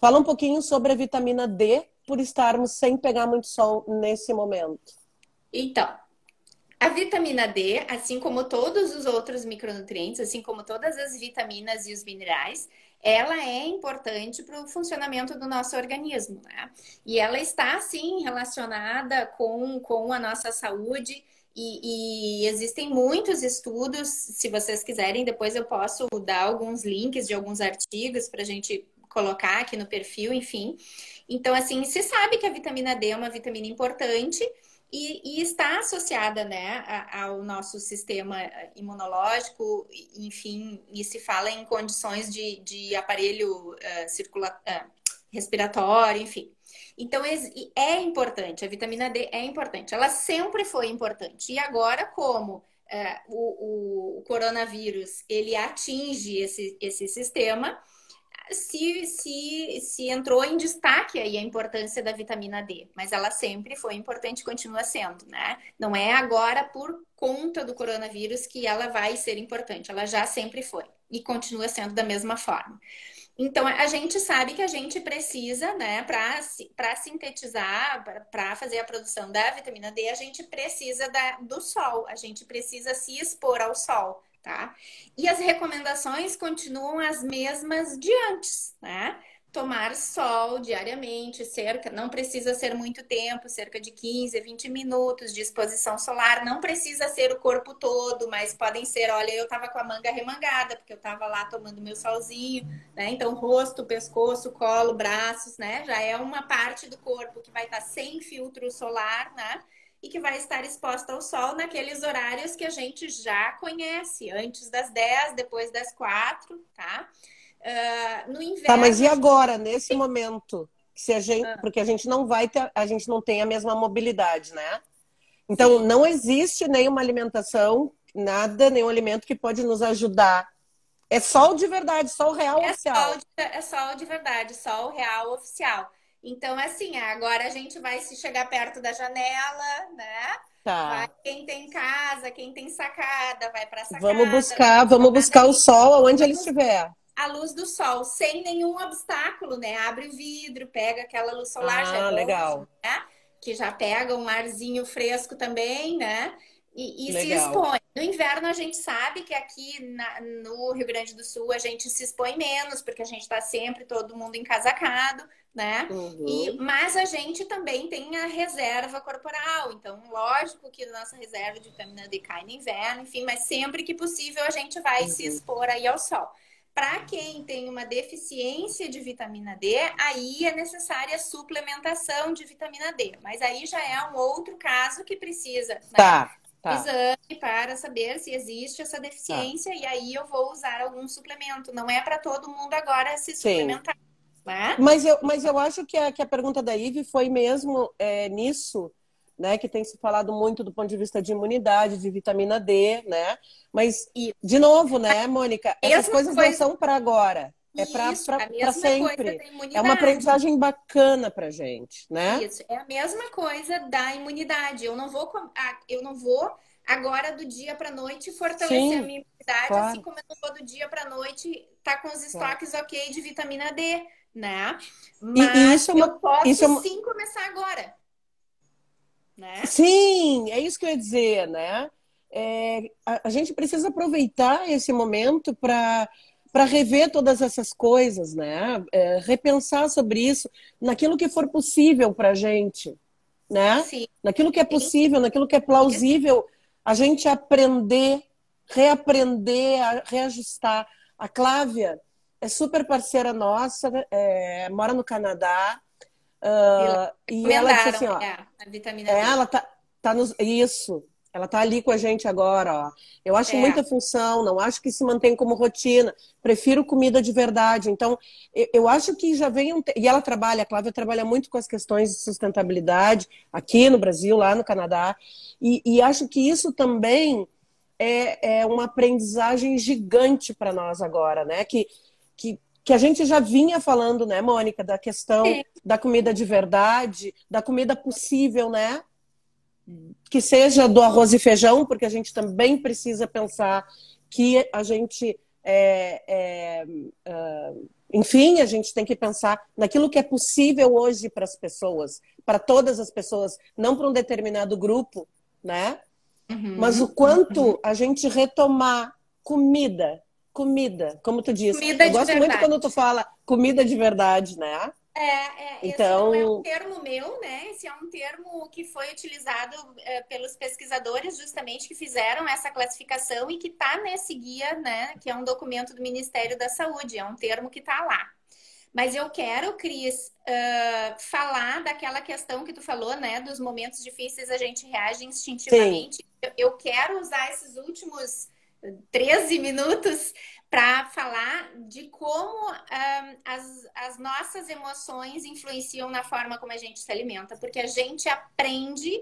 Fala um pouquinho sobre a vitamina D por estarmos sem pegar muito sol nesse momento. Então, a vitamina D, assim como todos os outros micronutrientes, assim como todas as vitaminas e os minerais, ela é importante para o funcionamento do nosso organismo, né? E ela está, sim, relacionada com, com a nossa saúde. E, e, existem muitos estudos, se vocês quiserem, depois eu posso dar alguns links de alguns artigos para a gente colocar aqui no perfil, enfim. Então, assim, se sabe que a vitamina D é uma vitamina importante e, e, está associada né, ao nosso sistema imunológico, enfim, e se fala em condições de, de aparelho uh, circula, uh, respiratório, enfim. Então é importante, a vitamina D é importante, ela sempre foi importante. E agora, como uh, o, o, coronavírus ele atinge esse, esse sistema, se, se, se entrou em destaque aí a importância da vitamina D, mas ela sempre foi importante e continua sendo, né? Não é agora por conta do coronavírus que ela vai ser importante, ela já sempre foi e continua sendo da mesma forma. Então, a gente sabe que a gente precisa, né, para sintetizar, para fazer a produção da vitamina D, a gente precisa da, do sol, a gente precisa se expor ao sol tá? E as recomendações continuam as mesmas de antes, né? Tomar sol diariamente, cerca, não precisa ser muito tempo, cerca de 15, 20 minutos de exposição solar, não precisa ser o corpo todo, mas podem ser, olha, eu tava com a manga remangada, porque eu tava lá tomando meu solzinho, né? Então, rosto, pescoço, colo, braços, né? Já é uma parte do corpo que vai estar tá sem filtro solar, né? E que vai estar exposta ao sol naqueles horários que a gente já conhece, antes das 10, depois das 4, tá? Uh, no inverno. Tá, mas e agora, nesse momento? Se a gente, ah. Porque a gente não vai ter, a gente não tem a mesma mobilidade, né? Então, Sim. não existe nenhuma alimentação, nada, nenhum alimento que pode nos ajudar. É sol de verdade, sol real é oficial. Sol de, é sol de verdade, sol real oficial. Então, assim, agora a gente vai se chegar perto da janela, né? Tá. Vai, quem tem casa, quem tem sacada, vai para sacada. Vamos buscar, vamos buscar o sol aonde ele estiver. A luz do sol, sem nenhum obstáculo, né? Abre o vidro, pega aquela luz solar, ah, já é legal. né? Que já pega um arzinho fresco também, né? E, e se expõe. No inverno, a gente sabe que aqui na, no Rio Grande do Sul a gente se expõe menos, porque a gente está sempre todo mundo encasacado né? Uhum. E, mas a gente também tem a reserva corporal. Então, lógico que a nossa reserva de vitamina D cai no inverno, enfim, mas sempre que possível a gente vai uhum. se expor aí ao sol. Para quem tem uma deficiência de vitamina D, aí é necessária a suplementação de vitamina D. Mas aí já é um outro caso que precisa né? Tá, exame para saber se existe essa deficiência. Tá. E aí eu vou usar algum suplemento. Não é para todo mundo agora se suplementar. Sim. Né? Mas, eu, mas eu acho que a, que a pergunta da Ive foi mesmo é, nisso, né? Que tem se falado muito do ponto de vista de imunidade, de vitamina D, né? Mas, e, de novo, né, Mônica? Essas coisas coisa... não são para agora. É para sempre. É uma aprendizagem bacana para gente, né? Isso, é a mesma coisa da imunidade. Eu não vou, eu não vou agora do dia para noite fortalecer Sim, a minha imunidade, claro. assim como eu não vou do dia para noite tá com os estoques claro. ok de vitamina D né? Mas e, isso é uma, eu posso isso é uma... sim começar agora. Né? Sim, é isso que eu ia dizer, né? é, a, a, gente precisa aproveitar esse momento para para rever todas essas coisas, né? É, repensar sobre isso, naquilo que for possível para a gente, né? Sim. Naquilo que é possível, naquilo que é plausível, a gente aprender, reaprender, reajustar. A Clávia é super parceira nossa, é, mora no Canadá. Uh, e ela disse assim, ó, é, a vitamina é, ela tá, tá nos, isso, ela está ali com a gente agora, ó. Eu acho é. muita função, não acho que se mantém como rotina. Prefiro comida de verdade. Então, eu, acho que já vem um. E ela trabalha, a Cláudia trabalha muito com as questões de sustentabilidade aqui no Brasil, lá no Canadá. E, e acho que isso também é, é uma aprendizagem gigante para nós agora, né? Que, que, que a gente já vinha falando, né, Mônica, da questão é. da comida de verdade, da comida possível, né? Que seja do arroz e feijão, porque a gente também precisa pensar que a gente é, é, uh, enfim, a gente tem que pensar naquilo que é possível hoje para as pessoas, para todas as pessoas, não para um determinado grupo, né? Uhum, Mas o quanto a gente retomar comida, comida, como tu disse. Comida Eu gosto verdade. muito quando tu fala comida de verdade, né? É, é, então... esse não é um termo meu, né? Esse é um termo que foi utilizado é, pelos pesquisadores justamente que fizeram essa classificação e que está nesse guia, né? Que é um documento do Ministério da Saúde, é um termo que está lá. Mas eu quero, Cris, uh, falar daquela questão que tu falou, né? Dos momentos difíceis a gente reage instintivamente. Eu, eu quero usar esses últimos 13 minutos para falar de como um, as, as nossas emoções influenciam na forma como a gente se alimenta, porque a gente aprende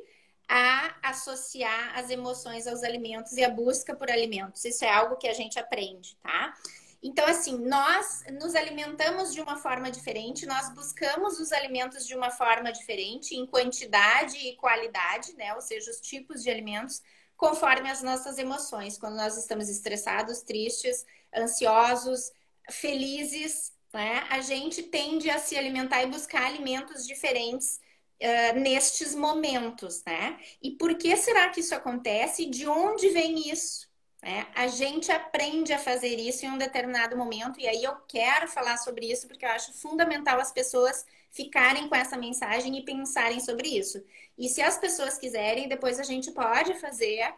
a associar as emoções aos alimentos e a busca por alimentos. Isso é algo que a gente aprende, tá? Então, assim, nós nos alimentamos de uma forma diferente, nós buscamos os alimentos de uma forma diferente, em quantidade e qualidade, né? Ou seja, os tipos de alimentos, conforme as nossas emoções. Quando nós estamos estressados, tristes, ansiosos, felizes, né? A gente tende a se alimentar e buscar alimentos diferentes uh, nestes momentos, né? E por que será que isso acontece? De onde vem isso? Né? A gente aprende a fazer isso em um determinado momento, e aí eu quero falar sobre isso porque eu acho fundamental as pessoas ficarem com essa mensagem e pensarem sobre isso. E se as pessoas quiserem, depois a gente pode fazer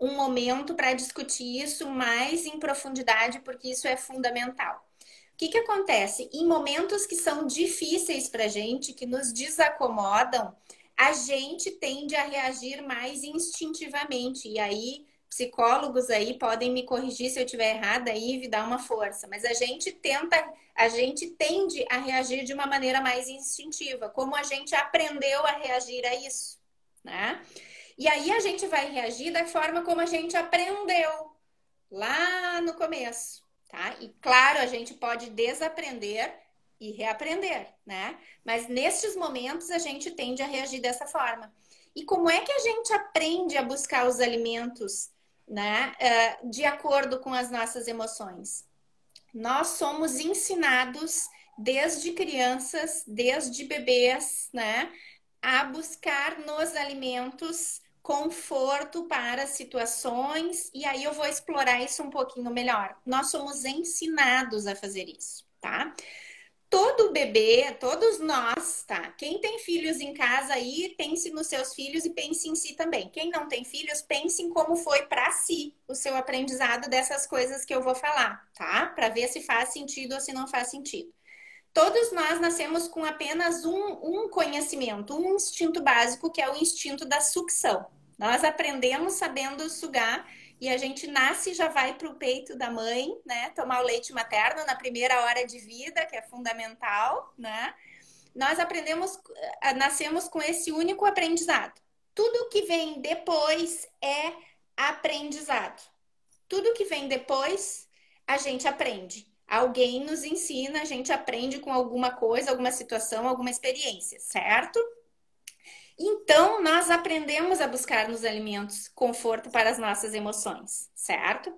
um momento para discutir isso mais em profundidade, porque isso é fundamental. O que, que acontece? Em momentos que são difíceis para a gente, que nos desacomodam, a gente tende a reagir mais instintivamente. E aí, psicólogos aí podem me corrigir se eu estiver errada e dar uma força. Mas a gente tenta, a gente tende a reagir de uma maneira mais instintiva, como a gente aprendeu a reagir a isso, né? E aí a gente vai reagir da forma como a gente aprendeu lá no começo, tá? E claro, a gente pode desaprender e reaprender, né? Mas nesses momentos a gente tende a reagir dessa forma. E como é que a gente aprende a buscar os alimentos, né? Uh, de acordo com as nossas emoções? Nós somos ensinados desde crianças, desde bebês, né? A buscar nos alimentos conforto para situações, e aí eu vou explorar isso um pouquinho melhor. Nós somos ensinados a fazer isso, tá? Todo bebê, todos nós, tá? Quem tem filhos em casa aí, pense nos seus filhos e pense em si também. Quem não tem filhos, pense em como foi para si o seu aprendizado dessas coisas que eu vou falar, tá? Para ver se faz sentido ou se não faz sentido. Todos nós nascemos com apenas um, um conhecimento, um instinto básico, que é o instinto da sucção. Nós aprendemos sabendo sugar e a gente nasce e já vai para o peito da mãe, né? Tomar o leite materno na primeira hora de vida, que é fundamental, né? Nós aprendemos, eh, nascemos com esse único aprendizado. Tudo que vem depois é aprendizado. Tudo que vem depois, a gente aprende. Alguém nos ensina, a gente aprende com alguma coisa, alguma situação, alguma experiência, certo? Então, nós aprendemos a buscar nos alimentos conforto para as nossas emoções, certo?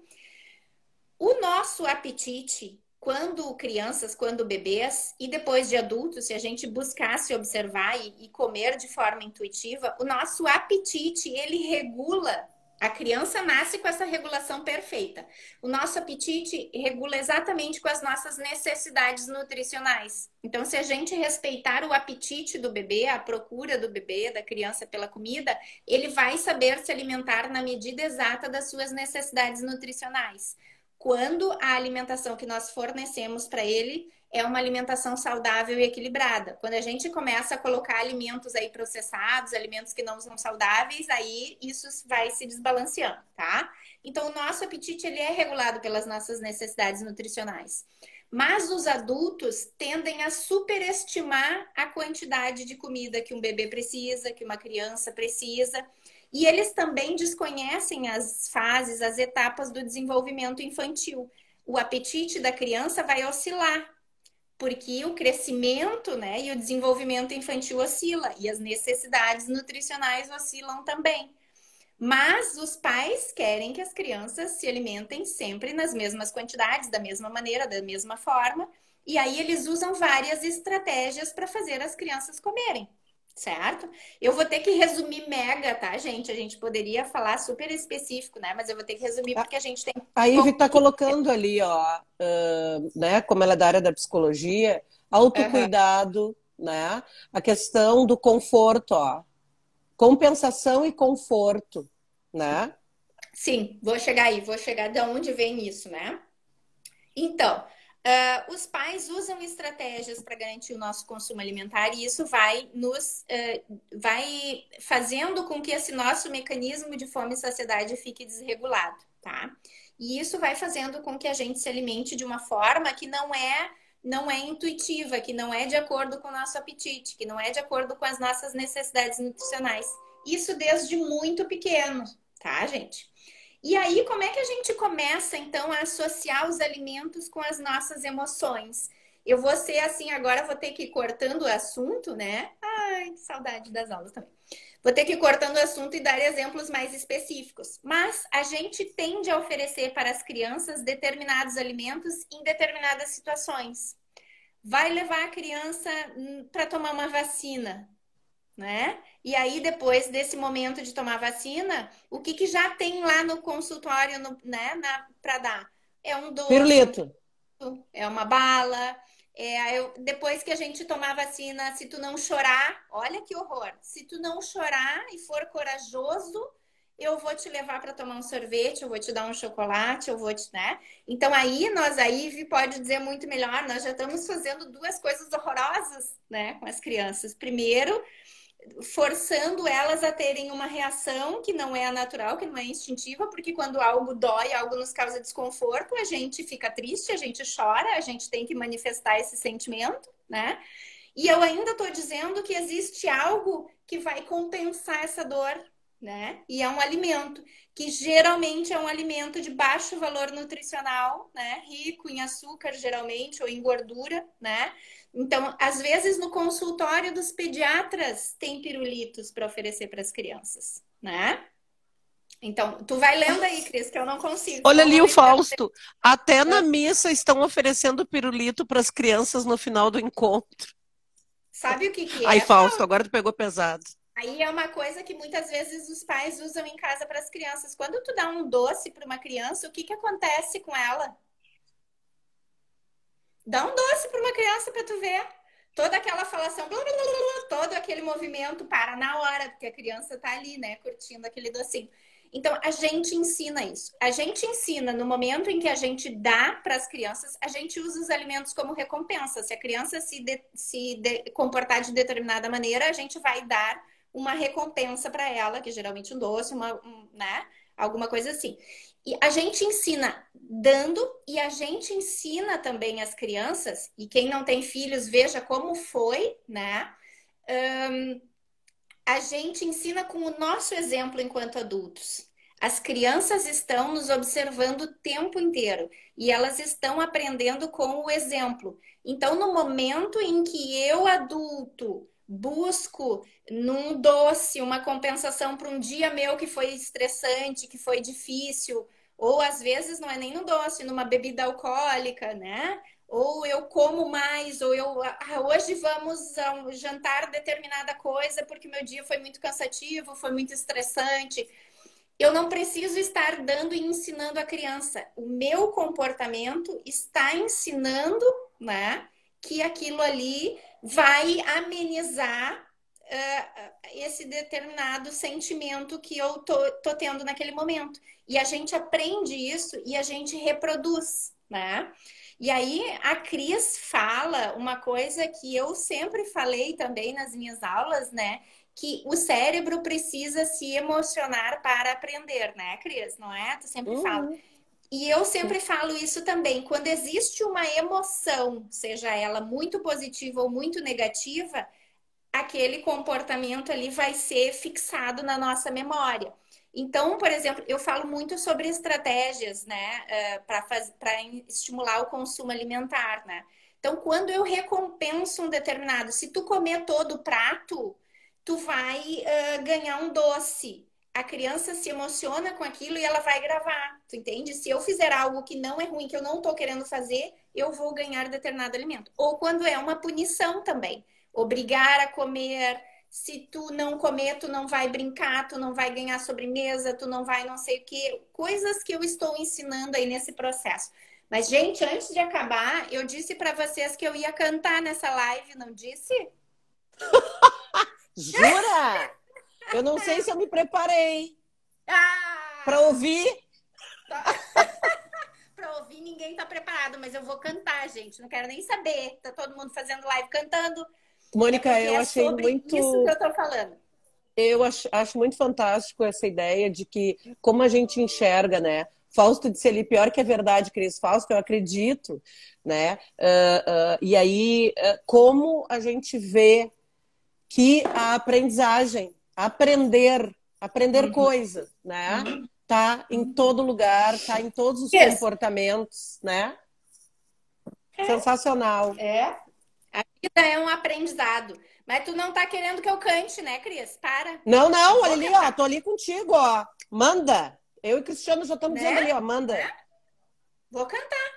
O nosso apetite, quando crianças, quando bebês e depois de adultos, se a gente buscasse observar e, e comer de forma intuitiva, o nosso apetite ele regula A criança nasce com essa regulação perfeita. O nosso apetite regula exatamente com as nossas necessidades nutricionais. Então, se a gente respeitar o apetite do bebê, a procura do bebê, da criança pela comida, ele vai saber se alimentar na medida exata das suas necessidades nutricionais. Quando a alimentação que nós fornecemos para ele é uma alimentação saudável e equilibrada. Quando a gente começa a colocar alimentos aí processados, alimentos que não são saudáveis, aí isso vai se desbalanceando, tá? Então, o nosso apetite ele é regulado pelas nossas necessidades nutricionais. Mas os adultos tendem a superestimar a quantidade de comida que um bebê precisa, que uma criança precisa. E eles também desconhecem as fases, as etapas do desenvolvimento infantil. O apetite da criança vai oscilar porque o crescimento né, e o desenvolvimento infantil oscila e as necessidades nutricionais oscilam também. Mas os pais querem que as crianças se alimentem sempre nas mesmas quantidades, da mesma maneira, da mesma forma, e aí eles usam várias estratégias para fazer as crianças comerem certo? Eu vou ter que resumir mega, tá, gente? A gente poderia falar super específico, né? Mas eu vou ter que resumir porque a gente tem. A Ivy está colocando ali, ó, uh, né? Como ela é da área da psicologia, autocuidado, uhum. né? A questão do conforto, ó. Compensação e conforto, né? Sim, vou chegar aí, vou chegar de onde vem isso, né? Então, Uh, os pais usam estratégias para garantir o nosso consumo alimentar e isso vai nos uh, vai fazendo com que esse nosso mecanismo de fome e saciedade fique desregulado, tá? E isso vai fazendo com que a gente se alimente de uma forma que não é não é intuitiva, que não é de acordo com o nosso apetite, que não é de acordo com as nossas necessidades nutricionais. Isso desde muito pequeno, tá, gente? E aí, como é que a gente começa, então, a associar os alimentos com as nossas emoções? Eu vou ser assim, agora vou ter que ir cortando o assunto, né? Ai, que saudade das aulas também. Vou ter que ir cortando o assunto e dar exemplos mais específicos. Mas a gente tende a oferecer para as crianças determinados alimentos em determinadas situações. Vai levar a criança hum, para tomar uma vacina, né? E aí, depois desse momento de tomar vacina, o que, que já tem lá no consultório, no, né, para dar? É um doce. Pirulito. É uma bala. É, eu, depois que a gente tomar vacina, se tu não chorar, olha que horror. Se tu não chorar e for corajoso, eu vou te levar para tomar um sorvete, eu vou te dar um chocolate, eu vou te, né? Então aí nós a Ive pode dizer muito melhor, nós já estamos fazendo duas coisas horrorosas, né, com as crianças. Primeiro, forçando elas a terem uma reação que não é a natural, que não é instintiva, porque quando algo dói, algo nos causa desconforto, a gente fica triste, a gente chora, a gente tem que manifestar esse sentimento, né? E eu ainda estou dizendo que existe algo que vai compensar essa dor, né? E é um alimento que geralmente é um alimento de baixo valor nutricional, né? Rico em açúcar, geralmente, ou em gordura, né? Então, às vezes no consultório dos pediatras tem pirulitos para oferecer para as crianças, né? Então, tu vai lendo aí, Cris, que eu não consigo. Olha ali o Fausto. Até na missa estão oferecendo pirulito para as crianças no final do encontro. Sabe o que, que é? Aí, Fausto, agora tu pegou pesado. Aí é uma coisa que muitas vezes os pais usam em casa para as crianças. Quando tu dá um doce para uma criança, o que, que acontece com ela? Dá um doce para uma criança para tu ver. Toda aquela falação, blá, blá, blá, todo aquele movimento para na hora, porque a criança tá ali, né, curtindo aquele docinho. Então, a gente ensina isso. A gente ensina no momento em que a gente dá para as crianças, a gente usa os alimentos como recompensa. Se a criança se, de, se de, comportar de determinada maneira, a gente vai dar uma recompensa para ela, que geralmente um doce, uma, um, né? Alguma coisa assim. E a gente ensina dando e a gente ensina também as crianças, e quem não tem filhos, veja como foi, né? Um, a gente ensina com o nosso exemplo enquanto adultos. As crianças estão nos observando o tempo inteiro e elas estão aprendendo com o exemplo. Então, no momento em que eu, adulto, busco num doce uma compensação para um dia meu que foi estressante, que foi difícil, ou às vezes não é nem no doce, numa bebida alcoólica, né? Ou eu como mais, ou eu ah, hoje vamos jantar determinada coisa porque meu dia foi muito cansativo, foi muito estressante. eu não preciso estar dando e ensinando a criança. O meu comportamento está ensinando, né, que aquilo ali vai amenizar esse determinado sentimento que eu tô, tô tendo naquele momento. E a gente aprende isso e a gente reproduz, né? E aí a Cris fala uma coisa que eu sempre falei também nas minhas aulas, né? Que o cérebro precisa se emocionar para aprender, né, Cris? Não é? Tu sempre uhum. fala. E eu sempre falo isso também. Quando existe uma emoção, seja ela muito positiva ou muito negativa, aquele comportamento ali vai ser fixado na nossa memória. Então, por exemplo, eu falo muito sobre estratégias, né, eh, para estimular o consumo alimentar, né? Então, quando eu recompenso um determinado, se tu comer todo o prato, tu vai uh, ganhar um doce. A criança se emociona com aquilo e ela vai gravar, tu entende? Se eu fizer algo que não é ruim, que eu não estou querendo fazer, eu vou ganhar determinado alimento. Ou quando é uma punição também obrigar a comer. Se tu não comer, tu não vai brincar, tu não vai ganhar sobremesa, tu não vai não sei o quê. Coisas que eu estou ensinando aí nesse processo. Mas, gente, antes de acabar, eu disse para vocês que eu ia cantar nessa live, não disse? <laughs> Jura? eu não sei se eu me preparei. Ah! Para ouvir. <laughs> para ouvir, ninguém tá preparado, mas eu vou cantar, gente. Não quero nem saber. Tá todo mundo fazendo live cantando. Mônica, é eu achei muito. Isso que eu tô falando. Eu acho, acho muito fantástico essa ideia de que, como a gente enxerga, né? Fausto disse ali, pior que a verdade, Cris. Fausto, eu acredito, né? Uh, uh, e aí, uh, como a gente vê que a aprendizagem, aprender, aprender uhum. coisa, né? Uhum. Tá em todo lugar, tá em todos os yes. comportamentos, né? É. Sensacional. É, vida é um aprendizado. Mas tu não tá querendo que eu cante, né, Cris? Para. Não, não, olha ali, ó. Tô ali contigo, ó. Manda. Eu e Cristiano já estamos né? dizendo ali, ó. Manda. Né? Vou cantar.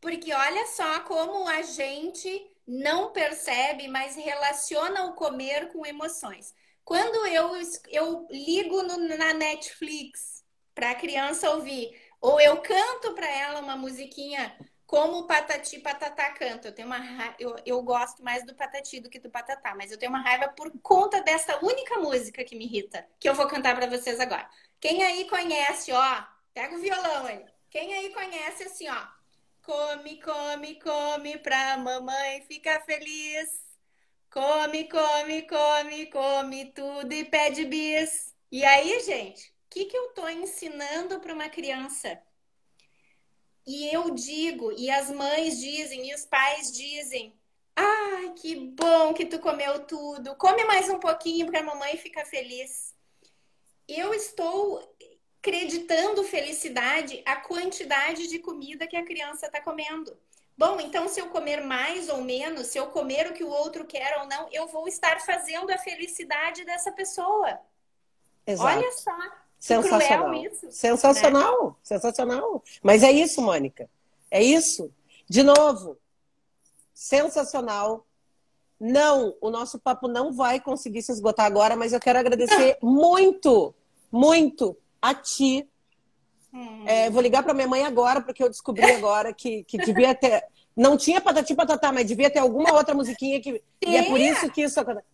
Porque olha só como a gente não percebe, mas relaciona o comer com emoções. Quando eu, eu ligo no, na Netflix para a criança ouvir, ou eu canto para ela uma musiquinha como o Patati Patatá canta. Eu tenho uma eu, eu gosto mais do Patati do que do Patatá, mas eu tenho uma raiva por conta dessa única música que me irrita, que eu vou cantar para vocês agora. Quem aí conhece, ó, pega o violão aí. Quem aí conhece assim, ó, come, come, come pra mamãe ficar feliz. Come, come, come, come tudo e pede bis. E aí, gente, o que, que eu tô ensinando para uma criança? E eu digo, e as mães dizem, e os pais dizem: Ai, que bom que tu comeu tudo. Come mais um pouquinho para a mamãe ficar feliz. Eu estou acreditando felicidade a quantidade de comida que a criança está comendo. Bom, então se eu comer mais ou menos, se eu comer o que o outro quer ou não, eu vou estar fazendo a felicidade dessa pessoa. Exato. Olha só. Sensacional. Isso, sensacional, né? sensacional. Mas é isso, Mônica. É isso. De novo, sensacional. Não, o nosso papo não vai conseguir se esgotar agora, mas eu quero agradecer <laughs> muito, muito a ti. Hum. É, vou ligar para minha mãe agora, porque eu descobri agora que, que devia ter. Não tinha patati patatá, mas devia ter alguma outra musiquinha que. E é por isso que isso acontece.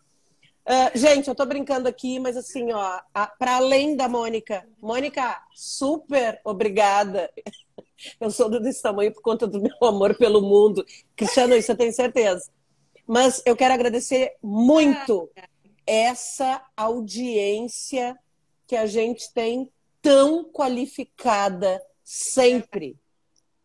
Uh, gente, eu tô brincando aqui, mas assim, ó, para além da Mônica, Mônica, super obrigada. <laughs> Eu sou desse tamanho por conta do meu amor pelo mundo. Cristiano, isso eu tenho certeza. Mas eu quero agradecer muito essa audiência que a gente tem tão qualificada sempre,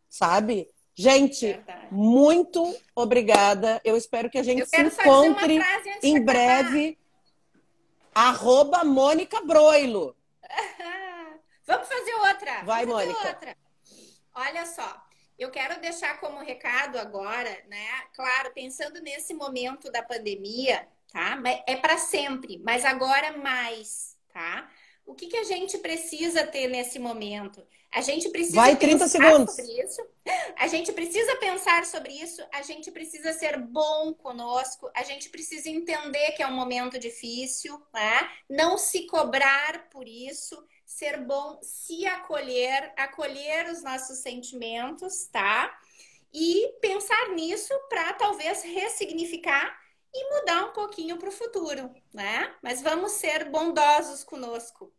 sabe? Gente, Verdade. muito obrigada. Eu espero que a gente se encontre em breve. Arroba Mônica Broilo. <laughs> Vamos fazer outra. Vai, Vamos Mônica. Outra. Olha só, eu quero deixar como recado agora, né? Claro, pensando nesse momento da pandemia, tá? É para sempre, mas agora mais, tá? O que, que a gente precisa ter nesse momento? A gente precisa Vai, 30 segundos. sobre isso. A gente precisa pensar sobre isso, a gente precisa ser bom conosco, a gente precisa entender que é um momento difícil, né? não se cobrar por isso, ser bom, se acolher, acolher os nossos sentimentos, tá? E pensar nisso para talvez ressignificar e mudar um pouquinho para o futuro, né? Mas vamos ser bondosos conosco.